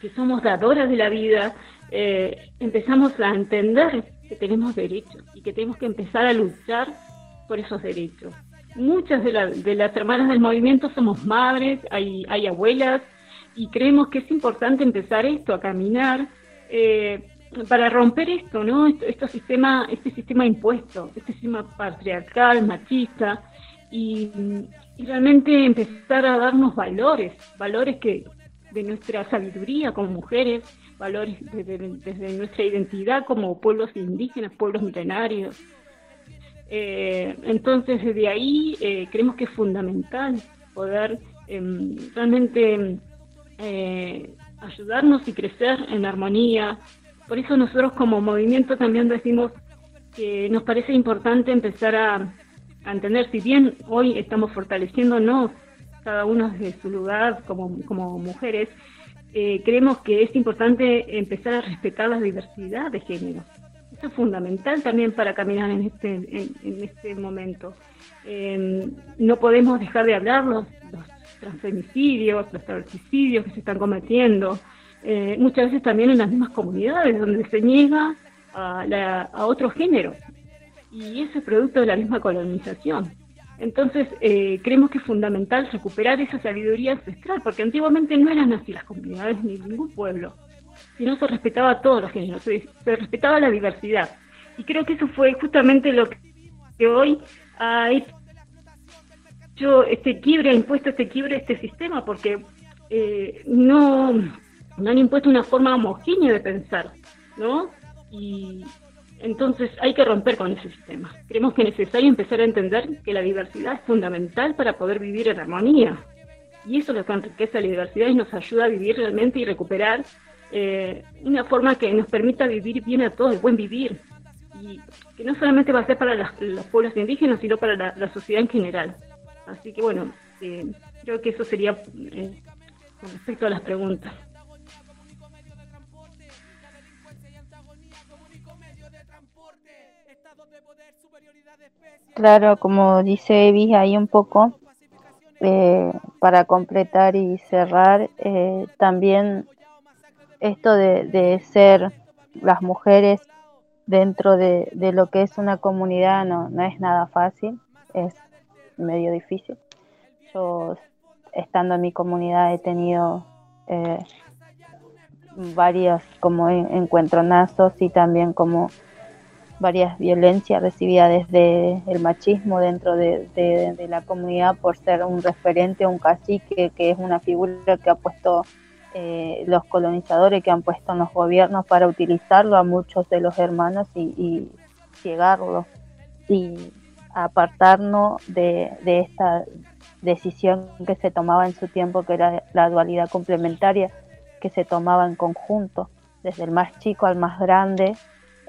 [SPEAKER 6] que somos dadoras de la vida, eh, empezamos a entender que tenemos derechos y que tenemos que empezar a luchar por esos derechos. Muchas de, las hermanas del movimiento somos madres, hay, hay abuelas, y creemos que es importante empezar esto, a caminar, eh, para romper esto, ¿no? Sistema, este sistema impuesto, este sistema patriarcal, machista, y, realmente empezar a darnos valores, valores que de nuestra sabiduría como mujeres, valores desde, nuestra identidad como pueblos indígenas, pueblos milenarios. Eh, entonces, desde ahí eh, creemos que es fundamental poder em, realmente eh, ayudarnos y crecer en armonía. Por eso nosotros como movimiento también decimos que nos parece importante empezar a, entender, si bien hoy estamos fortaleciéndonos cada uno desde su lugar como, como mujeres, eh, creemos que es importante empezar a respetar la diversidad de género. Es fundamental también para caminar en este, en, este momento. Eh, no podemos dejar de hablar los, los transfemicidios, los travesticidios que se están cometiendo, eh, muchas veces también en las mismas comunidades donde se niega a, otro género. Y eso es producto de la misma colonización. Entonces, eh, creemos que es fundamental recuperar esa sabiduría ancestral, porque antiguamente no eran así las comunidades ni ningún pueblo, sino se respetaba a todos los géneros, se, respetaba la diversidad. Y creo que eso fue justamente lo que hoy ha hecho este quiebre, ha impuesto este quiebre a este sistema, porque eh, no no han impuesto una forma homogénea de pensar, ¿no? Y entonces hay que romper con ese sistema. Creemos que es necesario empezar a entender que la diversidad es fundamental para poder vivir en armonía. Y eso es lo que enriquece la diversidad y nos ayuda a vivir realmente y recuperar eh, una forma que nos permita vivir bien a todos, buen vivir. Y que no solamente va a ser para los pueblos indígenas, sino para la, sociedad en general. Así que bueno, eh, creo que eso sería eh, con respecto a las preguntas.
[SPEAKER 7] Claro, como dice Evis ahí un poco, eh, para completar y cerrar, eh, también esto de, ser las mujeres dentro de, lo que es una comunidad no, no es nada fácil, es medio difícil. Yo, estando en mi comunidad, he tenido eh, varios como encuentronazos y también como varias violencias recibidas desde el machismo dentro de, la comunidad por ser un referente, un cacique, que es una figura que ha puesto eh, los colonizadores, que han puesto en los gobiernos para utilizarlo a muchos de los hermanos y, y llegarlo y apartarnos de, de esta decisión que se tomaba en su tiempo, que era la dualidad complementaria, que se tomaba en conjunto, desde el más chico al más grande,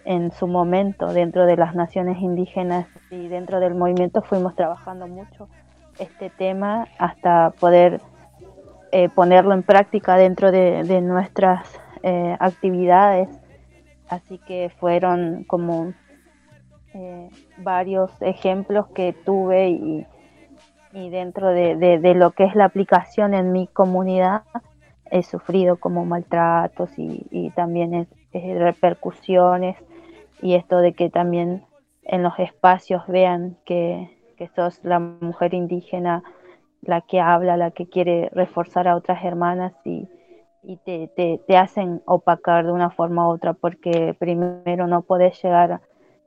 [SPEAKER 7] en su momento dentro de las naciones indígenas y dentro del movimiento fuimos trabajando mucho este tema hasta poder eh, ponerlo en práctica dentro de, nuestras eh, actividades. Así que fueron como eh, varios ejemplos que tuve y, dentro de, lo que es la aplicación en mi comunidad he sufrido como maltratos y, también repercusiones y esto de que también en los espacios vean que, sos la mujer indígena la que habla, la que quiere reforzar a otras hermanas y, te, hacen opacar de una forma u otra porque primero no podés llegar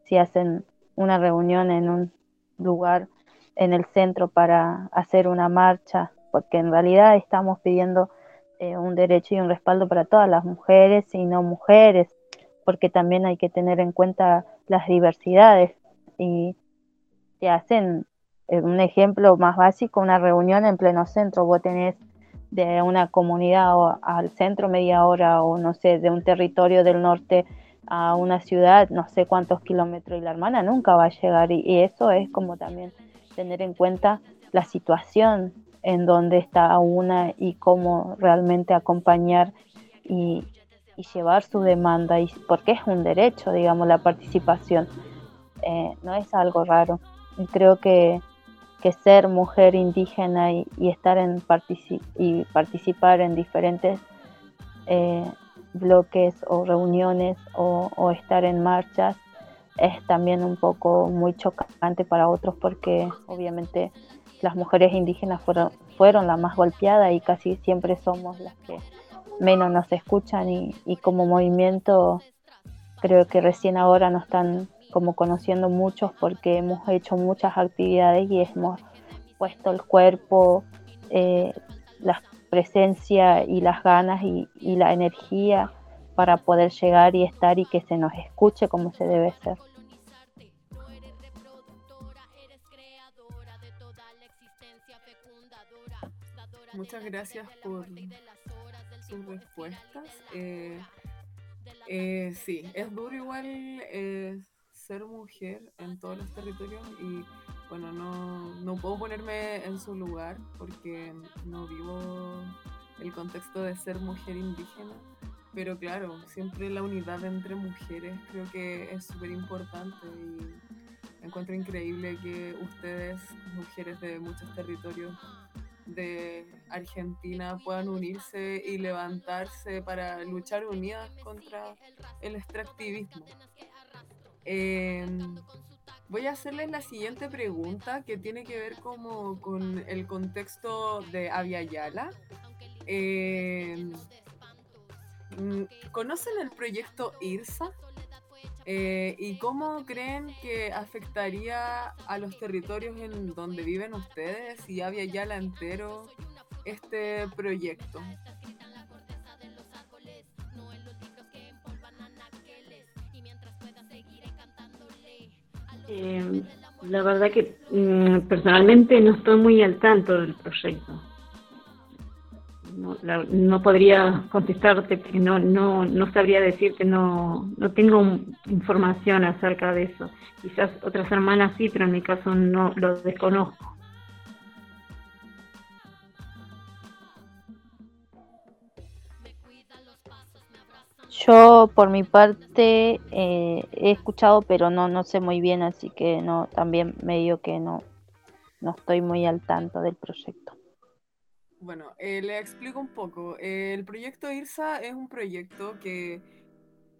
[SPEAKER 7] si hacen una reunión en un lugar en el centro para hacer una marcha, porque en realidad estamos pidiendo eh, un derecho y un respaldo para todas las mujeres y no mujeres, porque también hay que tener en cuenta las diversidades y te hacen un ejemplo más básico, una reunión en pleno centro, vos tenés de una comunidad o al centro media hora o no sé, de un territorio del norte a una ciudad, no sé cuántos kilómetros y la hermana nunca va a llegar y, eso es como también tener en cuenta la situación en donde está una y cómo realmente acompañar y, llevar su demanda, y porque es un derecho, digamos, la participación. Eh, no es algo raro. Y creo que, que ser mujer indígena y, estar en y participar en diferentes eh, bloques o reuniones o, estar en marchas es también un poco muy chocante para otros porque obviamente las mujeres indígenas fueron, fueron las más golpeadas y casi siempre somos las que menos nos escuchan y, y como movimiento creo que recién ahora nos están como conociendo muchos porque hemos hecho muchas actividades y hemos puesto el cuerpo, eh, la presencia y las ganas y, la energía para poder llegar y estar y que se nos escuche como se debe ser.
[SPEAKER 2] Muchas gracias por sus respuestas. Eh, eh, sí, es duro igual eh, ser mujer en todos los territorios y bueno, no, no puedo ponerme en su lugar porque no vivo el contexto de ser mujer indígena, pero claro, siempre la unidad entre mujeres creo que es súper importante y encuentro increíble que ustedes, mujeres de muchos territorios, de Argentina puedan unirse y levantarse para luchar unidas contra el extractivismo. Em, voy a hacerles la siguiente pregunta que tiene que ver como con el contexto de Avia Yala. Em, ¿Conocen el proyecto IRSA? Eh, ¿Y cómo creen que afectaría a los territorios en donde viven ustedes y había ya la entero este proyecto?
[SPEAKER 6] Eh, la verdad que mm, personalmente no estoy muy al tanto del proyecto no, no podría contestarte porque no, no, no sabría decirte, no, no tengo información acerca de eso. Quizás otras hermanas sí, pero en mi caso no lo desconozco.
[SPEAKER 7] Yo por mi parte eh, he escuchado, pero no, no sé muy bien, así que no, también medio que no, no estoy muy al tanto del proyecto.
[SPEAKER 2] Bueno, eh, le explico un poco. el proyecto IRSA es un proyecto que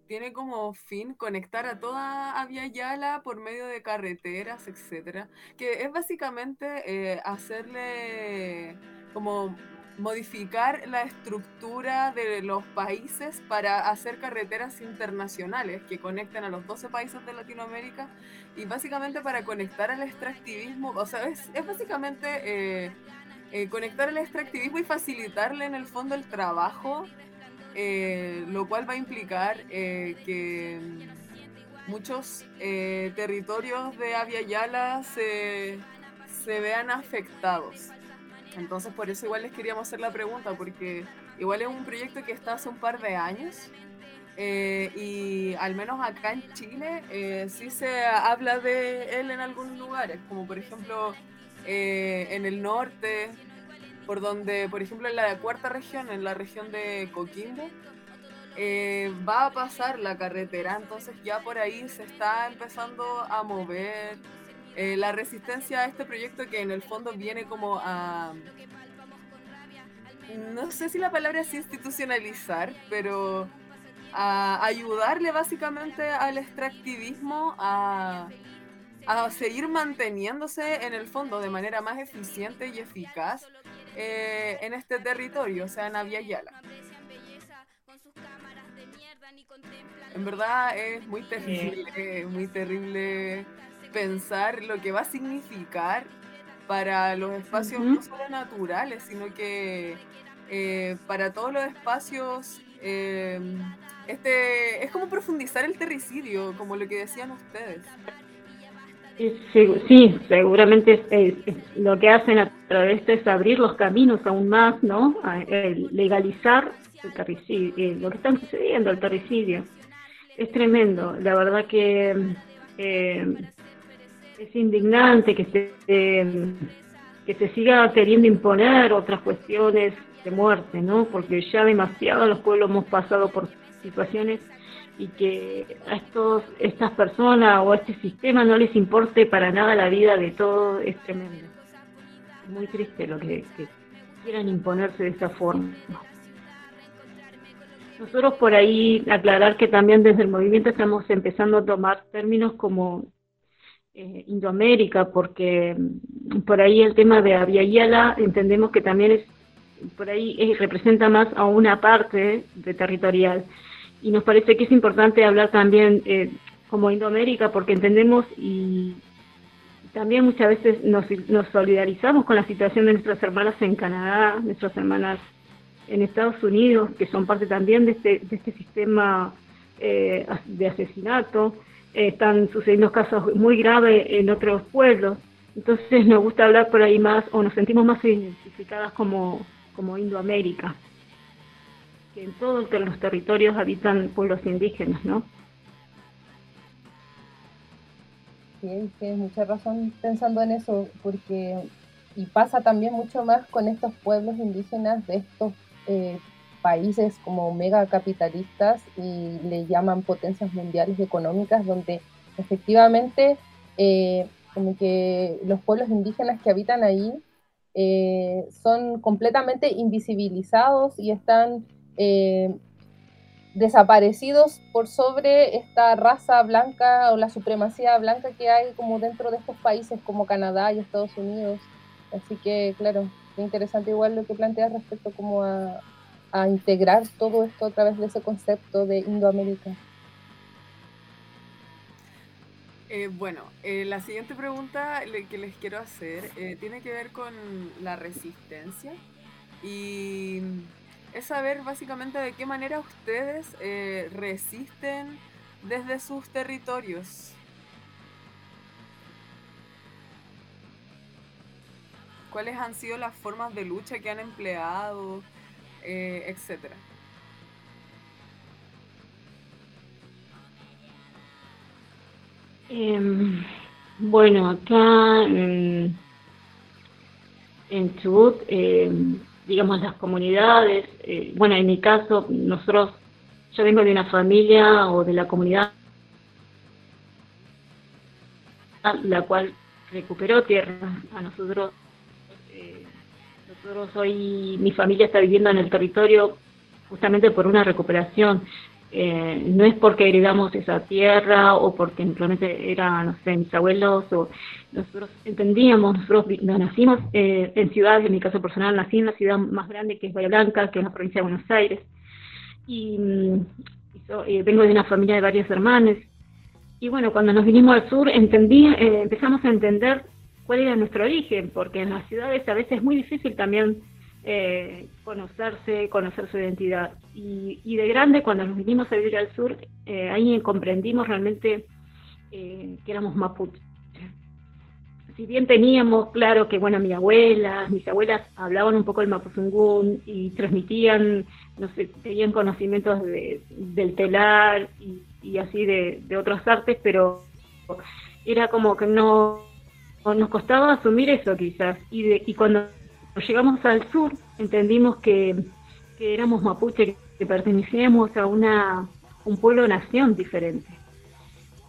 [SPEAKER 2] tiene como fin conectar a toda Avia Yala por medio de carreteras, etcétera, que es básicamente eh, hacerle como modificar la estructura de los países para hacer carreteras internacionales que conecten a los 12 países de Latinoamérica y básicamente para conectar al extractivismo, o sea, es, básicamente eh, eh, conectar el extractivismo y facilitarle en el fondo el trabajo, eh, lo cual va a implicar que muchos territorios de Avia se vean afectados. Entonces por eso igual les queríamos hacer la pregunta, porque igual es un proyecto que está hace un par de años y al menos acá en Chile sí se habla de él en algunos lugares, como por ejemplo eh, en el norte, por donde, por ejemplo, en la cuarta región, en la región de Coquimbo, eh, va a pasar la carretera, entonces ya por ahí se está empezando a mover eh, la resistencia a este proyecto que en el fondo viene como a, no sé si la palabra es institucionalizar, pero a ayudarle básicamente al extractivismo a a seguir manteniéndose en el fondo de manera más eficiente y eficaz eh, en este territorio, o sea, en Avia Yala. En verdad es muy terrible, muy terrible pensar lo que va a significar para los espacios no solo naturales, sino que eh, para todos los espacios, eh, este es como profundizar el terricidio, como lo que decían ustedes.
[SPEAKER 6] Sí, seguramente lo que hacen a través de esto es abrir los caminos aún más, ¿no? legalizar el terricidio, eh, lo que está sucediendo, el terricidio. Es tremendo, la verdad que eh, es indignante que se, que se siga queriendo imponer otras cuestiones de muerte, ¿no? Porque ya demasiado los pueblos hemos pasado por situaciones y que a estos, estas personas o a este sistema no les importe para nada la vida de todo es tremendo. Muy triste lo que, quieran imponerse de esa forma. nosotros por ahí aclarar que también desde el movimiento estamos empezando a tomar términos como eh, Indoamérica, porque mm, por ahí el tema de Aviala entendemos que también es, por ahí eh, representa más a una parte de territorial. Y nos parece que es importante hablar también eh, como Indoamérica, porque entendemos y también muchas veces nos, nos solidarizamos con la situación de nuestras hermanas en Canadá, nuestras hermanas en Estados Unidos, que son parte también de este, de este sistema eh, de asesinato. Están sucediendo casos muy graves en otros pueblos. Entonces nos gusta hablar por ahí más, o nos sentimos más identificadas como, como Indoamérica, que en todos los territorios habitan pueblos indígenas, ¿no?
[SPEAKER 3] Sí, tienes mucha razón pensando en eso, porque y pasa también mucho más con estos pueblos indígenas de estos eh, países como megacapitalistas y le llaman potencias mundiales económicas, donde efectivamente eh, como que los pueblos indígenas que habitan ahí eh, son completamente invisibilizados y están desaparecidos por sobre esta raza blanca o la supremacía blanca que hay como dentro de estos países como Canadá y Estados Unidos. Así que, claro, interesante igual lo que planteas respecto como a, integrar todo esto a través de ese concepto de Indoamérica.
[SPEAKER 2] Eh, bueno, eh, la siguiente pregunta que les quiero hacer eh, tiene que ver con la resistencia y es saber básicamente de qué manera ustedes resisten desde sus territorios. cuáles han sido las formas de lucha que han empleado, eh, etcétera.
[SPEAKER 6] Em, bueno, acá en, Chubut, em, digamos las comunidades, eh, bueno, en mi caso, nosotros, yo vengo de una familia o de la comunidad la cual recuperó tierra. A nosotros nosotros hoy, mi familia está viviendo en el territorio justamente por una recuperación. Eh, no es porque heredamos esa tierra o porque simplemente eran, no sé, mis abuelos o nosotros entendíamos, nosotros nacimos eh, en ciudades, en mi caso personal, nací en la ciudad más grande que es Bahía Blanca, que es la provincia de Buenos Aires. Y, eh, vengo de una familia de varios hermanos. Y bueno, cuando nos vinimos al sur, entendí, empezamos a entender cuál era nuestro origen, porque en las ciudades a veces es muy difícil también eh, conocerse, conocer su identidad. Y, de grande, cuando nos vinimos a vivir al sur, eh, ahí comprendimos realmente eh, que éramos mapuches. Si bien teníamos claro que, bueno, mi abuela, mis abuelas hablaban un poco el mapuzungún y transmitían, no sé, tenían conocimientos del telar y, así de, de otras artes, pero era como que no nos costaba asumir eso quizás. Y, de, y cuando llegamos al sur entendimos que, éramos mapuche, que pertenecíamos a una, un pueblo-nación diferente.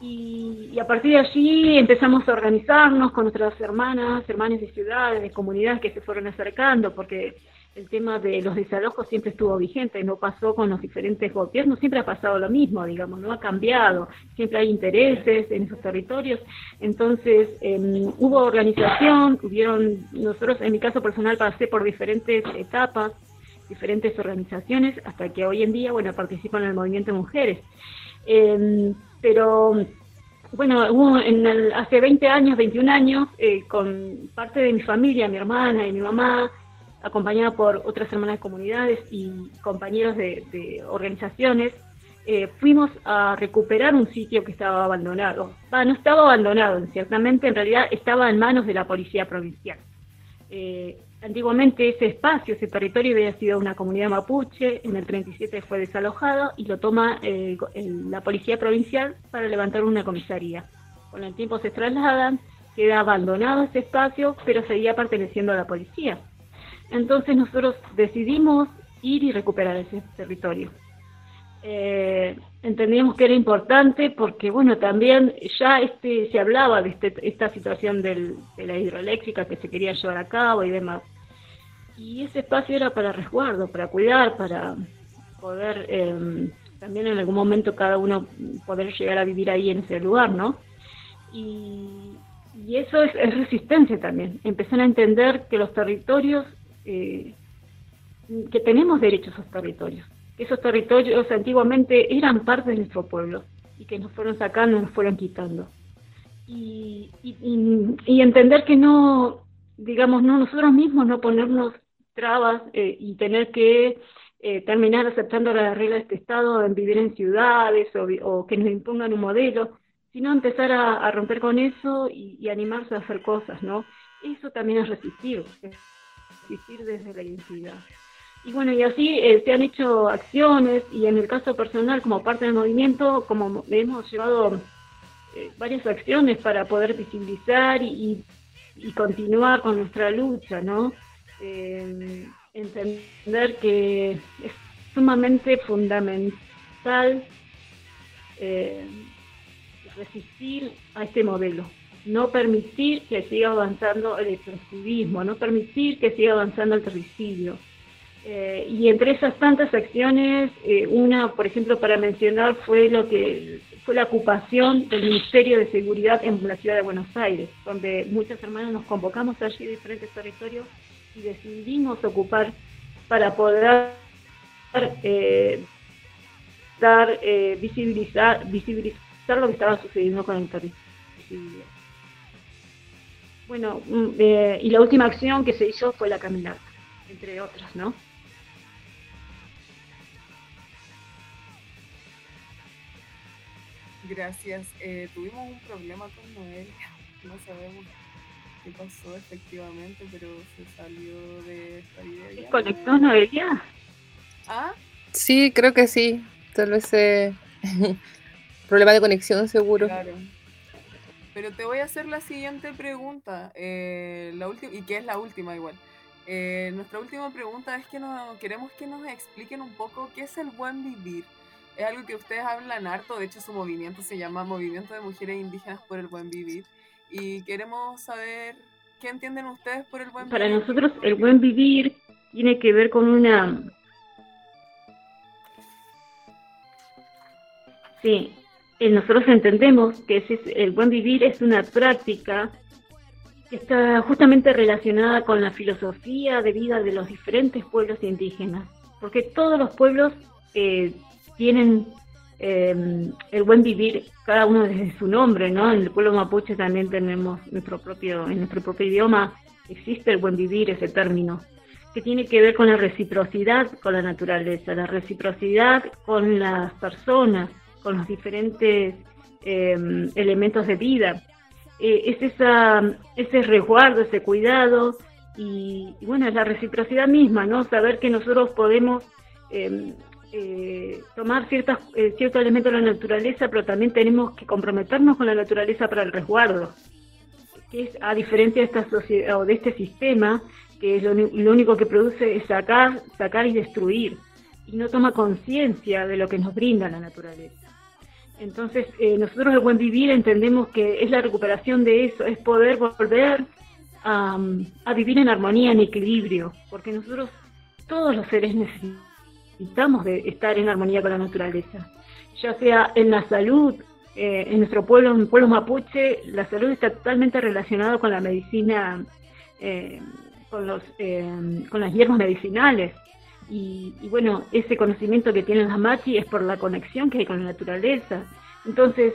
[SPEAKER 6] Y, a partir de allí empezamos a organizarnos con nuestras hermanas, hermanas de ciudades, de comunidades que se fueron acercando, porque el tema de los desalojos siempre estuvo vigente, no pasó con los diferentes gobiernos, siempre ha pasado lo mismo, digamos, no ha cambiado, siempre hay intereses en esos territorios. Entonces, em, hubo organización, hubieron, nosotros en mi caso personal pasé por diferentes etapas, diferentes organizaciones, hasta que hoy en día, bueno, participo en el movimiento de mujeres. Em, pero bueno, hubo en el, hace 20 años, 21 años, eh, con parte de mi familia, mi hermana y mi mamá, acompañada por otras hermanas de comunidades y compañeros de, organizaciones, eh, fuimos a recuperar un sitio que estaba abandonado. no estaba abandonado, ciertamente en realidad estaba en manos de la policía provincial. Eh, antiguamente ese espacio, ese territorio había sido una comunidad mapuche, en el 37 fue desalojado y lo toma la policía provincial para levantar una comisaría. Con el tiempo se trasladan, queda abandonado ese espacio, pero seguía perteneciendo a la policía. Entonces nosotros decidimos ir y recuperar ese territorio. Eh, entendíamos que era importante porque, bueno, también ya este se hablaba de este, esta situación de la hidroeléctrica que se quería llevar a cabo y demás. Y ese espacio era para resguardo, para cuidar, para poder em, también en algún momento cada uno poder llegar a vivir ahí en ese lugar, ¿no? Y, eso es, resistencia también, empezar a entender que los territorios, eh, que tenemos derecho a esos territorios, que esos territorios antiguamente eran parte de nuestro pueblo y que nos fueron sacando, nos fueron quitando. Y, y, entender que no, digamos, no nosotros mismos no ponernos trabas eh, y tener que eh, terminar aceptando las reglas de este Estado en vivir en ciudades o, que nos impongan un modelo, sino empezar a, romper con eso y, animarse a hacer cosas, ¿no? Eso también es resistir, resistir desde la identidad. Y bueno, y así eh, se han hecho acciones y en el caso personal, como parte del movimiento, como hemos llevado eh, varias acciones para poder visibilizar y, continuar con nuestra lucha, ¿no? entender que es sumamente fundamental eh, resistir a este modelo, no permitir que siga avanzando el extractivismo, no permitir que siga avanzando el terricidio. Eh, y entre esas tantas acciones, eh, una, por ejemplo, para mencionar, fue lo que fue la ocupación del Ministerio de Seguridad en la ciudad de Buenos Aires, donde muchas hermanas nos convocamos allí de diferentes territorios y decidimos ocupar para poder eh, dar, eh, visibilizar, visibilizar lo que estaba sucediendo con el territorio. Bueno, mm, eh, y la última acción que se hizo fue la caminata, entre otras, ¿no?
[SPEAKER 2] Gracias. tuvimos un problema con Noel, *laughs* no sabemos qué pasó efectivamente, pero se salió de esta idea. ¿Se conectó
[SPEAKER 6] Noelia?
[SPEAKER 2] ¿Ah?
[SPEAKER 3] Sí, creo que sí. Tal vez eh... *laughs* problema de conexión seguro. Claro.
[SPEAKER 2] Pero te voy a hacer la siguiente pregunta, eh, la última y que es la última igual. Eh, nuestra última pregunta es que no, queremos que nos expliquen un poco qué es el buen vivir. Es algo que ustedes hablan harto, de hecho su movimiento se llama Movimiento de Mujeres Indígenas por el Buen Vivir y queremos saber qué entienden ustedes por el buen
[SPEAKER 6] Para nosotros el buen vivir tiene que ver con una... Sí, nosotros entendemos que el buen vivir es una práctica que está justamente relacionada con la filosofía de vida de los diferentes pueblos indígenas, porque todos los pueblos eh, tienen eh, el buen vivir, cada uno desde su nombre, ¿no? En el pueblo mapuche también tenemos nuestro propio, en nuestro propio idioma existe el buen vivir, ese término, que tiene que ver con la reciprocidad con la naturaleza, la reciprocidad con las personas, con los diferentes em, elementos de vida. Eh, es esa, ese resguardo, ese cuidado y, bueno, es la reciprocidad misma, ¿no? Saber que nosotros podemos em, eh, tomar ciertas, eh, ciertos elementos de la naturaleza, pero también tenemos que comprometernos con la naturaleza para el resguardo. Que es, a diferencia de esta sociedad o de este sistema, que es lo, único que produce es sacar, sacar y destruir, y no toma conciencia de lo que nos brinda la naturaleza. Entonces, eh, nosotros el buen vivir entendemos que es la recuperación de eso, es poder volver a, vivir en armonía, en equilibrio, porque nosotros, todos los seres necesitamos necesitamos de estar en armonía con la naturaleza, ya sea en la salud, eh, en nuestro pueblo, en el pueblo mapuche, la salud está totalmente relacionada con la medicina, eh, con, los, eh, con las hierbas medicinales. Y, bueno, ese conocimiento que tienen las machi es por la conexión que hay con la naturaleza. Entonces,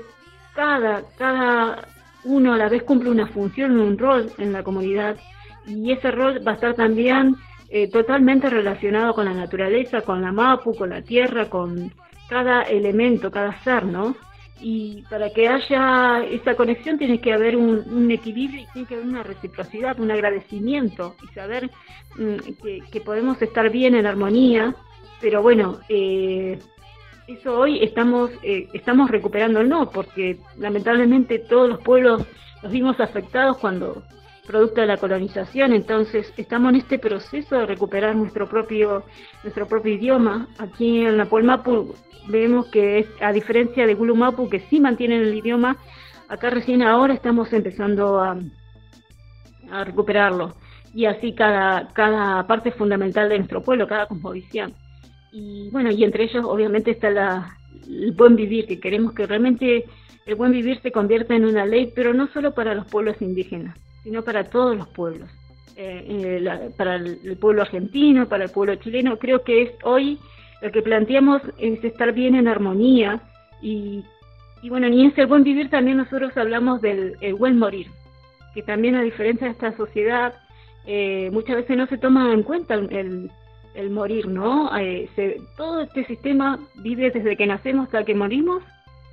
[SPEAKER 6] cada, cada uno a la vez cumple una función, un rol en la comunidad y ese rol va a estar también eh, totalmente relacionado con la naturaleza, con la mapu, con la tierra, con cada elemento, cada ser, ¿no? Y para que haya esa conexión tiene que haber un, equilibrio y tiene que haber una reciprocidad, un agradecimiento y saber mm, que, podemos estar bien en armonía, pero bueno, eh, eso hoy estamos, eh, estamos recuperando el no, porque lamentablemente todos los pueblos nos vimos afectados cuando producto de la colonización, entonces estamos en este proceso de recuperar nuestro propio, nuestro propio idioma. Aquí en la Polmapu vemos que a diferencia de Gulumapu, que sí mantienen el idioma, acá recién ahora estamos empezando a, recuperarlo. Y así cada, cada parte fundamental de nuestro pueblo, cada composición. y bueno, y entre ellos obviamente está la, el buen vivir, que queremos que realmente el buen vivir se convierta en una ley, pero no solo para los pueblos indígenas, sino para todos los pueblos. Eh, eh, para el, pueblo argentino, para el pueblo chileno, creo que es hoy lo que planteamos es estar bien en armonía y, y bueno, ni es el buen vivir, también nosotros hablamos del buen morir, que también a diferencia de esta sociedad, eh, muchas veces no se toma en cuenta el, el morir, ¿no? Se, todo este sistema vive desde que nacemos hasta que morimos,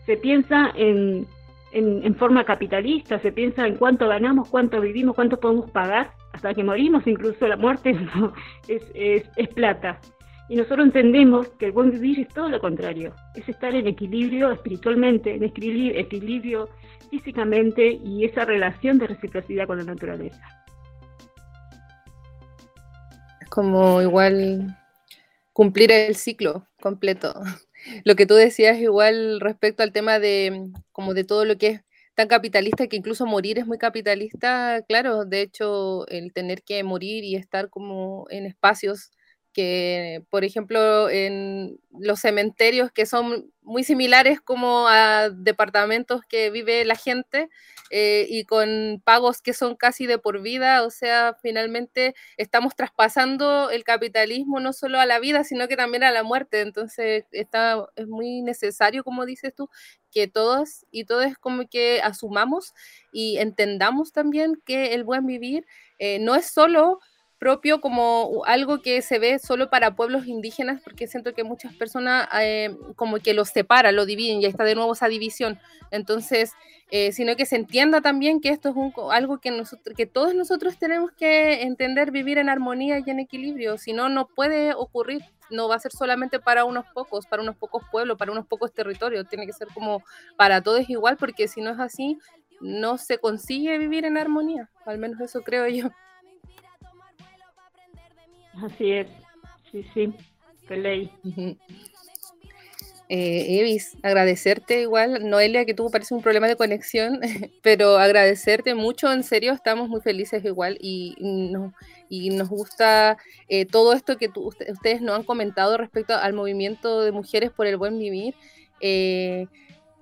[SPEAKER 6] se piensa en, en, forma capitalista, se piensa en cuánto ganamos, cuánto vivimos, cuánto podemos pagar hasta que morimos, incluso la muerte *laughs* es, es, plata. Y nosotros entendemos que el buen vivir es todo lo contrario, es estar en equilibrio espiritualmente, en equilibrio físicamente y esa relación de reciprocidad con la naturaleza.
[SPEAKER 3] Es como igual cumplir el ciclo completo. Lo que tú decías igual respecto al tema de como de todo lo que es tan capitalista que incluso morir es muy capitalista, claro, de hecho el tener que morir y estar como en espacios que, por ejemplo, en los cementerios que son muy similares como a departamentos que vive la gente eh, y con pagos que son casi de por vida, o sea, finalmente estamos traspasando el capitalismo no solo a la vida, sino que también a la muerte, entonces está, es muy necesario, como dices tú, que todos y todos como que asumamos y entendamos también que el buen vivir eh, no es solo propio como algo que se ve solo para pueblos indígenas, porque siento que muchas personas eh, como que los separa, lo dividen, y está de nuevo esa división. Entonces, eh, sino que se entienda también que esto es un, algo que, nosotros, que todos nosotros tenemos que entender, vivir en armonía y en equilibrio, si no, no puede ocurrir, no va a ser solamente para unos pocos, para unos pocos pueblos, para unos pocos territorios, tiene que ser como para todos igual, porque si no es así, no se consigue vivir en armonía, al menos eso creo yo.
[SPEAKER 6] Así es, sí, sí, qué ley.
[SPEAKER 3] Eh, Evis, agradecerte igual, Noelia, que tuvo parece un problema de conexión, *laughs* pero agradecerte mucho, en serio, estamos muy felices igual y, no, y nos gusta eh, todo esto que ustedes nos han comentado respecto al movimiento de mujeres por el buen vivir. Eh,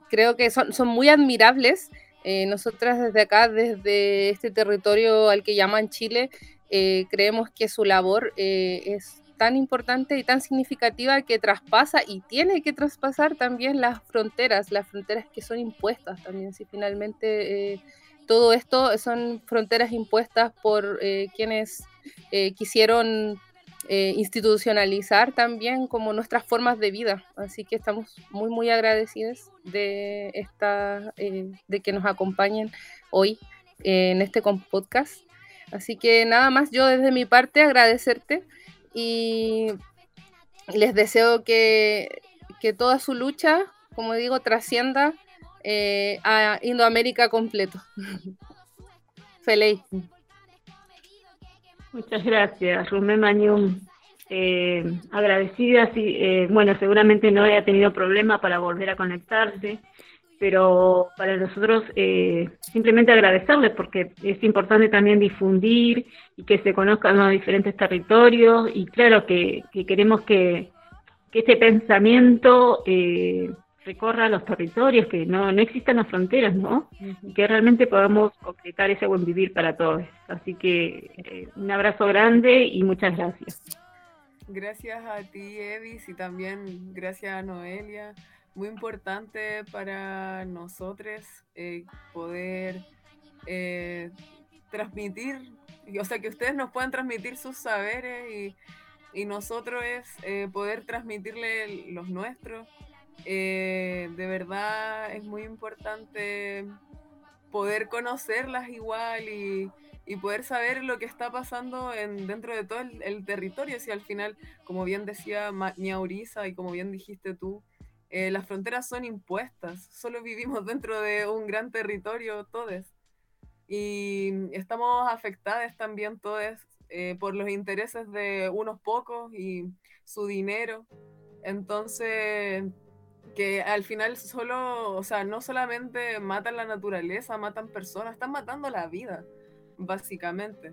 [SPEAKER 3] creo que son, son muy admirables. nosotras desde acá, desde este territorio al que llaman Chile, eh, creemos que su labor eh, es tan importante y tan significativa que traspasa y tiene que traspasar también las fronteras, las fronteras que son impuestas también, si finalmente eh, todo esto son fronteras impuestas por quienes quisieron institucionalizar también como nuestras formas de vida. Así que estamos muy, muy agradecidos de, esta, de que nos acompañen hoy en este podcast. Así que nada más yo desde mi parte agradecerte y les deseo que, toda su lucha, como digo, trascienda eh, a Indoamérica completo. *laughs* Feliz.
[SPEAKER 6] Muchas gracias, Rumé Mañum. Eh, agradecida, sí, eh, bueno, seguramente no haya tenido problema para volver a conectarse pero para nosotros eh, simplemente agradecerles porque es importante también difundir y que se conozcan los diferentes territorios y claro que, queremos que, que, este pensamiento eh, recorra los territorios, que no, no existan las fronteras, ¿no? Y que realmente podamos concretar ese buen vivir para todos. Así que eh, un abrazo grande y muchas gracias.
[SPEAKER 2] Gracias a ti, Evis, y también gracias a Noelia muy importante para nosotros eh, poder eh, transmitir, o sea, que ustedes nos puedan transmitir sus saberes y, nosotros es eh, poder transmitirle los nuestros. de verdad es muy importante poder conocerlas igual y, poder saber lo que está pasando en, dentro de todo el, territorio. Si al final, como bien decía Miauriza y como bien dijiste tú, eh, las fronteras son impuestas, solo vivimos *laughs* dentro de un gran territorio todos. Y estamos afectadas también todos eh, por los intereses de unos pocos y su dinero. Entonces, que al final solo, o sea, no solamente matan la naturaleza, matan personas, están matando la vida, básicamente.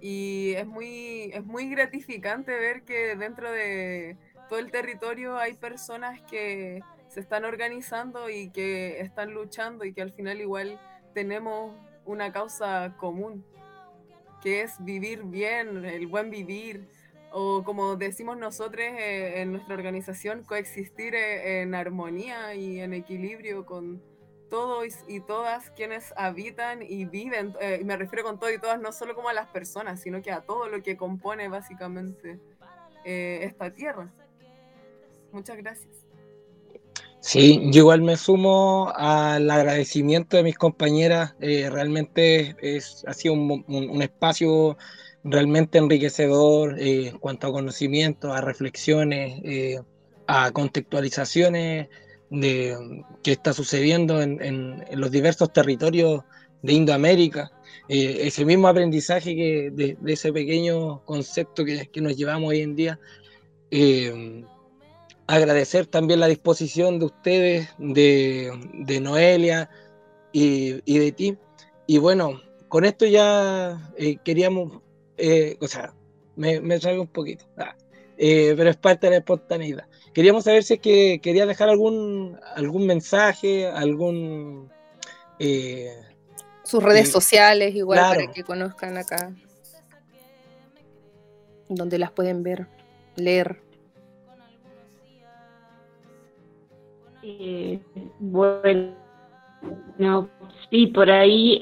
[SPEAKER 2] Y es muy, es muy gratificante ver que dentro de todo el territorio hay personas que se están organizando y que están luchando y que al final igual tenemos una causa común, que es vivir bien, el buen vivir, o como decimos nosotros eh, en nuestra organización, coexistir eh, en armonía y en equilibrio con todos y todas quienes habitan y viven, eh, me refiero con todo y todas, no solo como a las personas, sino que a todo lo que compone básicamente esta tierra. Muchas gracias.
[SPEAKER 4] Sí, yo igual me sumo al agradecimiento de mis compañeras. realmente es, ha sido un, espacio realmente enriquecedor eh, en cuanto a conocimientos, a reflexiones, eh, a contextualizaciones de qué está sucediendo en, los diversos territorios de Indoamérica. Eh, ese mismo aprendizaje que de, ese pequeño concepto que, nos llevamos hoy en día. Agradecer también la disposición de ustedes, de, Noelia y, y, de ti. Y bueno, con esto ya queríamos eh, o sea, me, me un poquito, ah, eh, pero es parte de la espontaneidad. Queríamos saber si es que quería dejar algún, algún mensaje, algún...
[SPEAKER 3] Eh, Sus redes sociales, igual, para que conozcan acá, donde las pueden ver, leer.
[SPEAKER 6] Bueno, sí, por ahí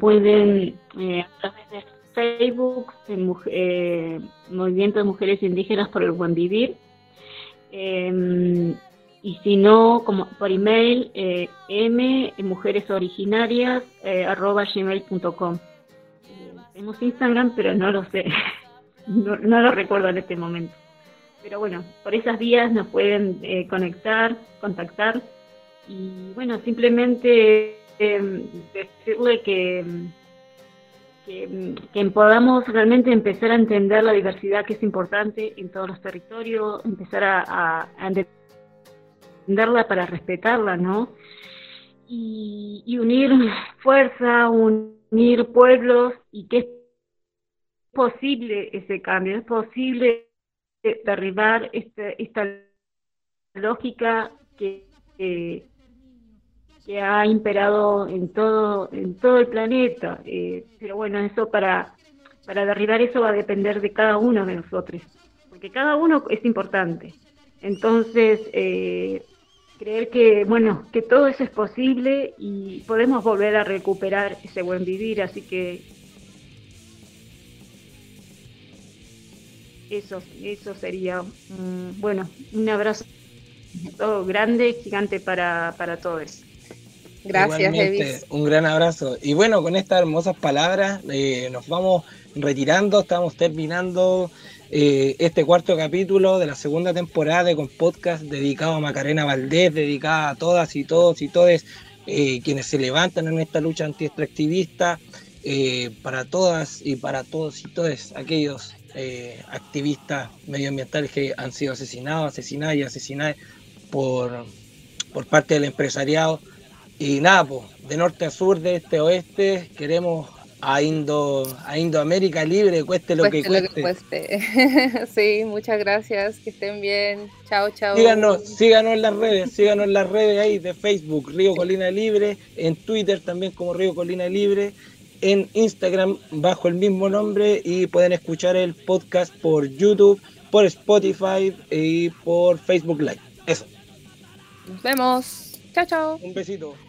[SPEAKER 6] pueden, a través de Facebook, eh, Movimiento de Mujeres Indígenas por el Buen Vivir. Em, y si no, como por email, eh, m mujeresoriginaриas eh, arroba gmail.com. Eh, tenemos Instagram, pero no lo sé, *laughs* no, lo recuerdo en este momento. Pero bueno, por esas vías nos pueden eh, conectar, contactar y bueno, simplemente em, decirle que que, podamos realmente empezar a entender la diversidad que es importante en todos los territorios, empezar a, entenderla para respetarla, ¿no? Y, unir fuerza, unir pueblos y que es posible ese cambio, es posible derribar este, esta lógica que que ha imperado en todo, en todo el planeta. Eh, pero bueno, eso para, para derribar eso va a depender de cada uno de nosotros, porque cada uno es importante. Entonces, eh, creer que, bueno, que todo eso es posible y podemos volver a recuperar ese buen vivir, así que eso, eso sería, bueno, un abrazo todo grande, gigante para, para todos.
[SPEAKER 3] Gracias,
[SPEAKER 4] Un gran abrazo. Y bueno, con estas hermosas palabras eh, nos vamos retirando, estamos terminando eh, este cuarto capítulo de la segunda temporada con podcast dedicado a Macarena Valdés, dedicada a todas y todos y todes eh, quienes se levantan en esta lucha anti-extractivista, para todas y para todos y todos aquellos activistas medioambientales que han sido asesinados, asesinadas y asesinadas por, por parte del empresariado y nada, pues, de norte a sur, de este a oeste, queremos a Indo a Indoamérica libre, cueste lo que cueste. *laughs*
[SPEAKER 3] sí, muchas gracias, que estén bien. Chao, chao.
[SPEAKER 4] Síganos, síganos en las redes, síganos en las redes ahí de Facebook, Río Colina Libre, en Twitter también como Río Colina Libre, en Instagram bajo el mismo nombre y pueden escuchar el podcast por YouTube, por Spotify y por Facebook Live. Eso.
[SPEAKER 3] Nos vemos. Chao, chao.
[SPEAKER 4] Un besito.